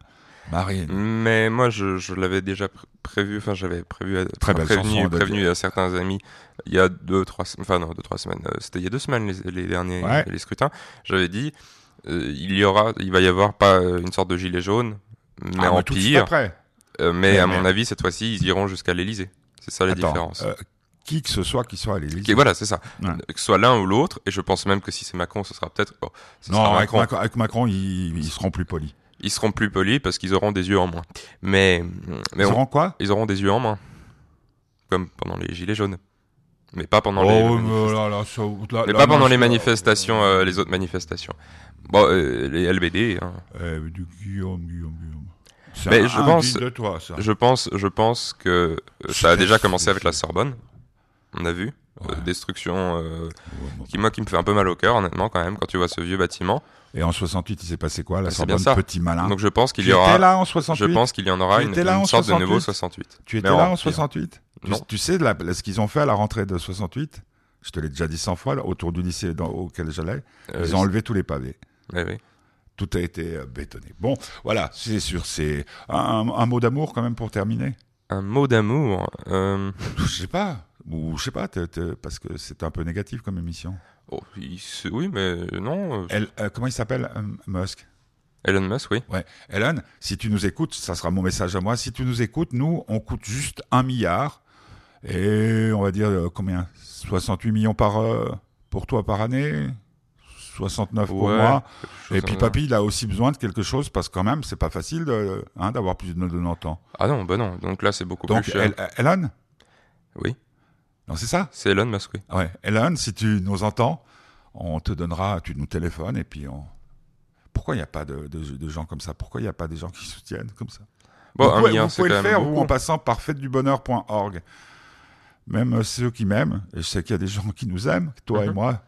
S1: Marine.
S2: Mais moi, je, je l'avais déjà pr- prévu. Enfin, j'avais prévu, à-
S1: Très belle
S2: prévenu, prévenu à certains amis il y a deux, trois, enfin non, deux, trois semaines. euh, C'était il y a deux semaines les, les derniers
S1: Ouais.
S2: les scrutins. J'avais dit, euh, il y aura, il va y avoir pas euh, une sorte de gilet jaune, mais
S1: Ah,
S2: en
S1: mais
S2: pire.
S1: après.
S2: Euh, mais à mon avis, cette fois-ci, ils iront jusqu'à l'Elysée. C'est ça la
S1: Attends,
S2: différence.
S1: euh, qui que ce soit qui soit à l'Élysée.
S2: Ok, voilà, c'est ça.
S1: Ouais.
S2: Que ce soit l'un ou l'autre, et je pense même que si c'est Macron, ce sera peut-être. bon, ce
S1: non,
S2: sera
S1: avec
S2: Macron.
S1: Macron, avec Macron, ils, ils seront plus polis.
S2: Ils seront plus polis parce qu'ils auront des yeux en moins. Mais, mais
S1: ils
S2: on-
S1: auront quoi?
S2: Ils auront des yeux en moins. Comme pendant les Gilets jaunes. Mais pas pendant
S1: Oh,
S2: les.
S1: mais
S2: manifestations.
S1: là, là, ça- là-
S2: Mais pas pendant
S1: je-
S2: les manifestations, euh, les autres manifestations. Bon, euh, les LBD, hein.
S1: Eh, mais du Guillaume, Guillaume, Guillaume.
S2: Mais je pense-
S1: de toi, ça.
S2: je pense, je pense que euh, ça a déjà commencé avec la. Sorbonne. On a vu. Euh,
S1: Ouais.
S2: destruction euh,
S1: Ouais, bon.
S2: qui, moi, qui me fait un peu mal au cœur, honnêtement, quand même, quand tu vois ce vieux bâtiment.
S1: Et en 68, il s'est passé quoi La
S2: C'est bien
S1: Sorbonne,
S2: ça.
S1: petit malin?
S2: Donc je pense qu'il y aura.
S1: étais là en
S2: Je
S1: 68
S2: pense qu'il y en aura
S1: Tu
S2: une, une sorte de nouveau
S1: 68?
S2: 68.
S1: Tu étais là
S2: en
S1: en
S2: pire.
S1: 68 tu,
S2: Non.
S1: tu sais la- ce qu'ils ont fait à la rentrée de 68 Je te l'ai déjà dit 100 fois, là, autour du lycée dans- auquel j'allais.
S2: Euh,
S1: Ils ont enlevé tous les pavés.
S2: ouais, ouais.
S1: Tout a été euh, bétonné. Bon, voilà, c'est sûr. C'est un, un mot d'amour quand même pour terminer?
S2: Un mot d'amour. euh,
S1: Je sais pas. Ou je sais pas, parce que c'est un peu négatif comme émission.
S2: oh, il oui, mais non. euh,
S1: Elle, euh, comment il s'appelle Musk?
S2: Elon Musk, oui.
S1: Ouais. Ellen, si tu nous écoutes, ça sera mon message à moi. Si tu nous écoutes, nous, on coûte juste un milliard. Et on va dire euh, combien? 68 millions par, euh, pour toi par année? 69 pour moi. Et puis papy, il a aussi besoin de quelque chose parce que quand même, c'est pas facile hein, d'avoir plus de 90 ans.
S2: Ah non, bah non. Donc là, c'est beaucoup
S1: Donc,
S2: plus cher.
S1: El- Ellen
S2: Oui,
S1: Non, c'est ça?
S2: C'est Elon Musk, oui.
S1: Ouais. Ellen, si tu nous entends, on te donnera, tu nous téléphones et puis on... Pourquoi il n'y a pas de, de- de gens comme ça? Pourquoi il n'y a pas des gens qui soutiennent comme ça?
S2: Bon,
S1: vous pouvez, vous le faire, vous, en passant par fêtedubonheur.org. Même euh, ceux qui m'aiment, et je sais qu'il y a des gens qui nous aiment, toi et
S2: Mhm.
S1: moi,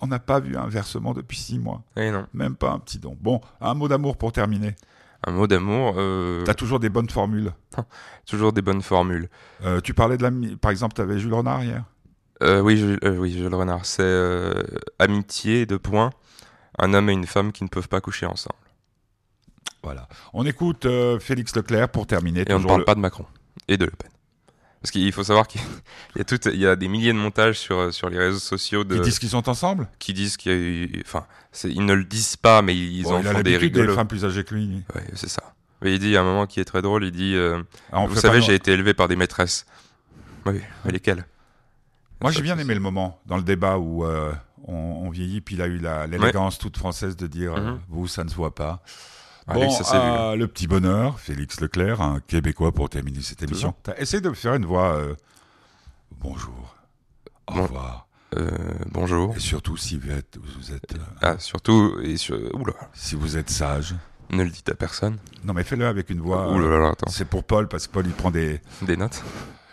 S1: on n'a pas vu un versement depuis six mois.
S2: Eh non.
S1: Même pas un petit don. Bon, un mot d'amour pour terminer.
S2: Un mot d'amour, euh,
S1: T'as toujours des bonnes formules.
S2: toujours des bonnes formules.
S1: Euh, tu parlais de l'ami... Par exemple, tu avais Jules Renard hier
S2: Euh, oui, euh, oui, Jules Renard. C'est amitié, de points. Un homme et une femme qui ne peuvent pas coucher ensemble.
S1: Voilà. On écoute Félix Leclerc pour terminer.
S2: Et on ne parle
S1: le-
S2: pas de Macron et de Le Pen. Parce qu'il faut savoir qu'il y a tout, il y a des milliers de montages sur, euh, sur les réseaux sociaux de,
S1: Ils disent qu'ils sont ensemble?
S2: qui disent qu'il y a eu, enfin, ils ne le disent pas, mais ils
S1: Bon,
S2: en
S1: Il a
S2: des
S1: l'habitude des
S2: rigolos.
S1: femmes plus âgées que lui.
S2: Ouais, c'est ça. Mais il dit, il y a un moment qui est très drôle, il dit, euh,
S1: Ah,
S2: vous savez, j'ai été élevé par des maîtresses. Oui, mais lesquelles?
S1: Moi, j'ai bien aimé le moment dans le débat où euh, on, on vieillit, puis il a eu l'élégance toute française de dire
S2: Mhm.
S1: vous, ça ne se voit pas. Bon,
S2: ça vu.
S1: euh, le petit bonheur, Félix Leclerc, un Québécois pour terminer cette émission. T'as essayé de faire une voix euh, bonjour, au
S2: Bon.
S1: revoir,
S2: Euh, bonjour.
S1: et surtout si vous êtes, vous êtes, euh,
S2: Ah, surtout, et sur... Oula,
S1: si vous êtes sage.
S2: ne le dites à personne.
S1: Non, mais fais-le avec une voix.
S2: Ouh là là, attends.
S1: c'est pour Paul parce que Paul il prend des.
S2: Des notes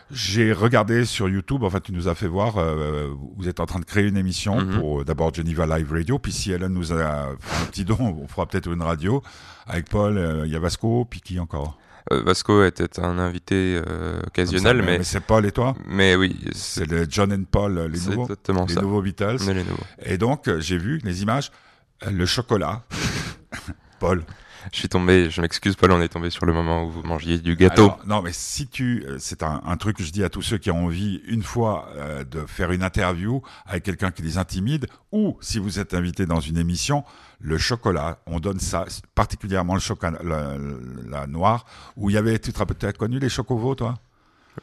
S1: J'ai regardé sur YouTube, enfin tu nous as fait voir, euh, vous êtes en train de créer une émission
S2: Mhm.
S1: pour euh, d'abord Geneva Live Radio, puis si Hélène nous a fait un petit don, on fera peut-être une radio avec Paul, euh, il y a Vasco, puis qui encore?
S2: Euh, Vasco était un invité euh, occasionnel,
S1: ça,
S2: mais,
S1: mais c'est Paul et toi?
S2: Mais oui,
S1: C'est le John and Paul, euh, les nouveaux,
S2: exactement
S1: les
S2: ça.
S1: nouveaux Beatles.
S2: Les nouveaux.
S1: Et donc euh, j'ai vu les images, euh, le chocolat, Paul.
S2: Je suis tombé, je m'excuse Paul, on est tombé sur le moment où vous mangiez du gâteau.
S1: Non, mais si tu, euh, c'est un, truc que je dis à tous ceux qui ont envie une fois euh, de faire une interview avec quelqu'un qui les intimide, ou si vous êtes invité dans une émission, le chocolat, on donne ça, particulièrement le chocolat, la, la noire, où il y avait, tu te rappelles, tu as connu les chocovaux, toi?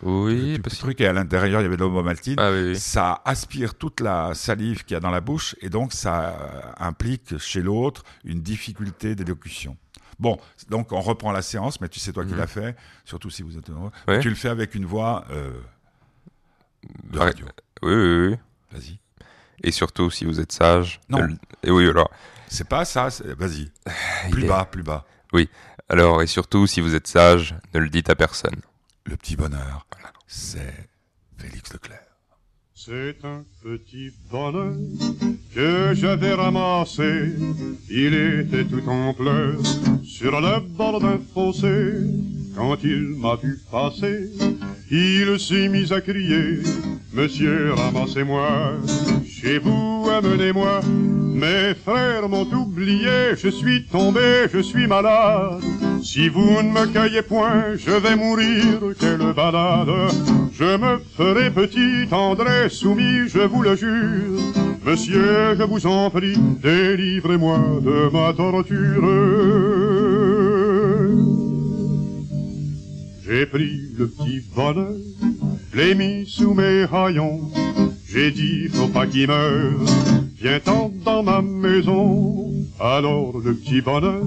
S2: Oui,
S1: Le
S2: parce
S1: petit truc, et à l'intérieur, il y avait de l'homomaltine.
S2: Ah oui, oui.
S1: Ça aspire toute la salive qu'il y a dans la bouche et donc ça euh, implique chez l'autre une difficulté d'élocution. Bon, donc on reprend la séance, mais tu sais toi qui
S2: Mhm.
S1: l'as fait, surtout si vous êtes heureux.
S2: Ouais.
S1: Tu le fais avec une voix euh, de
S2: Ouais.
S1: radio.
S2: Oui, oui, oui.
S1: Vas-y.
S2: Et surtout, si vous êtes sage.
S1: Non.
S2: le- Et oui, alors.
S1: C'est pas ça, vas-y.
S2: il
S1: Plus
S2: est-
S1: bas, plus bas.
S2: Alors, et surtout, si vous êtes sage, ne le dites à personne.
S1: Le petit bonheur, c'est Félix Leclerc.
S7: C'est un petit bonheur que j'avais ramassé. Il était tout en pleurs sur le bord d'un fossé. Quand il m'a vu passer, il s'est mis à crier Monsieur, ramassez-moi, chez vous, amenez-moi. Mes frères m'ont oublié, je suis tombé, je suis malade. Si vous ne me cueillez point, je vais mourir, quelle balade. Je me ferai petit, tendre soumis, je vous le jure. Monsieur, je vous en prie, délivrez-moi de ma torture. J'ai pris le petit bonheur, l'ai mis sous mes haillons. J'ai dit, faut pas qu'il meure, viens-t'en dans ma maison. Alors le petit bonheur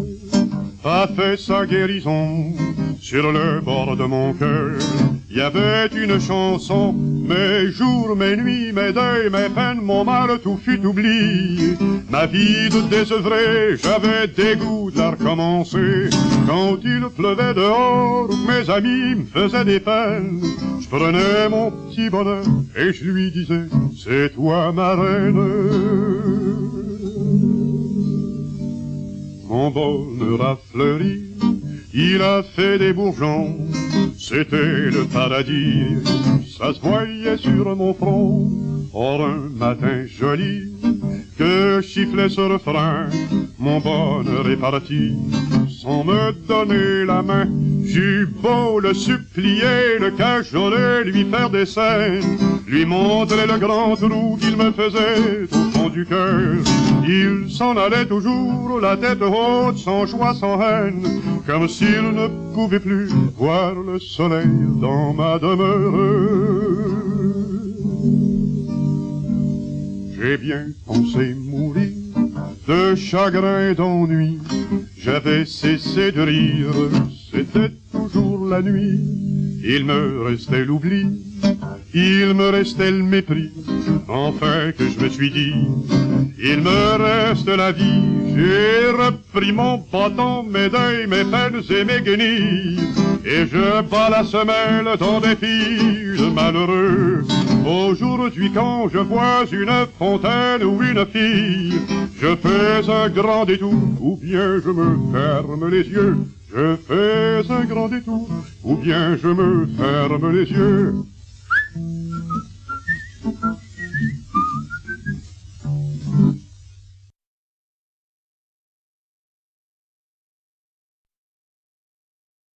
S7: a fait sa guérison sur le bord de mon cœur. Il y avait une chanson, mes jours, mes nuits, mes deuils, mes peines, mon mal, tout fut oublié. Ma vie de désœuvré, j'avais dégoût de la recommencer. Quand il pleuvait dehors, mes amis me faisaient des peines. Je prenais mon petit bonheur et je lui disais, c'est toi ma reine. Mon bonheur a fleuri, il a fait des bourgeons, c'était le paradis, ça se voyait sur mon front. Or un matin joli, que chifflait ce refrain, mon bonheur est parti, sans me donner la main. J'eus beau le supplier, le cajoler, lui faire des scènes, lui montrer le grand trou qu'il me faisait au fond du cœur. Il s'en allait toujours, la tête haute, sans joie, sans haine, comme s'il ne pouvait plus voir le soleil dans ma demeure. J'ai bien pensé mourir de chagrin et d'ennui. J'avais cessé de rire, c'était toujours la nuit. Il me restait l'oubli, il me restait le mépris. Enfin que je me suis dit, il me reste la vie. J'ai repris mon bâton, mes deuils, mes peines et mes guenilles. Et je bats la semelle dans des filles malheureux. Aujourd'hui quand je vois une fontaine ou une fille, je fais un grand détour, ou bien je me ferme les yeux. Je fais un grand détour, ou bien je me ferme les yeux. Thank you.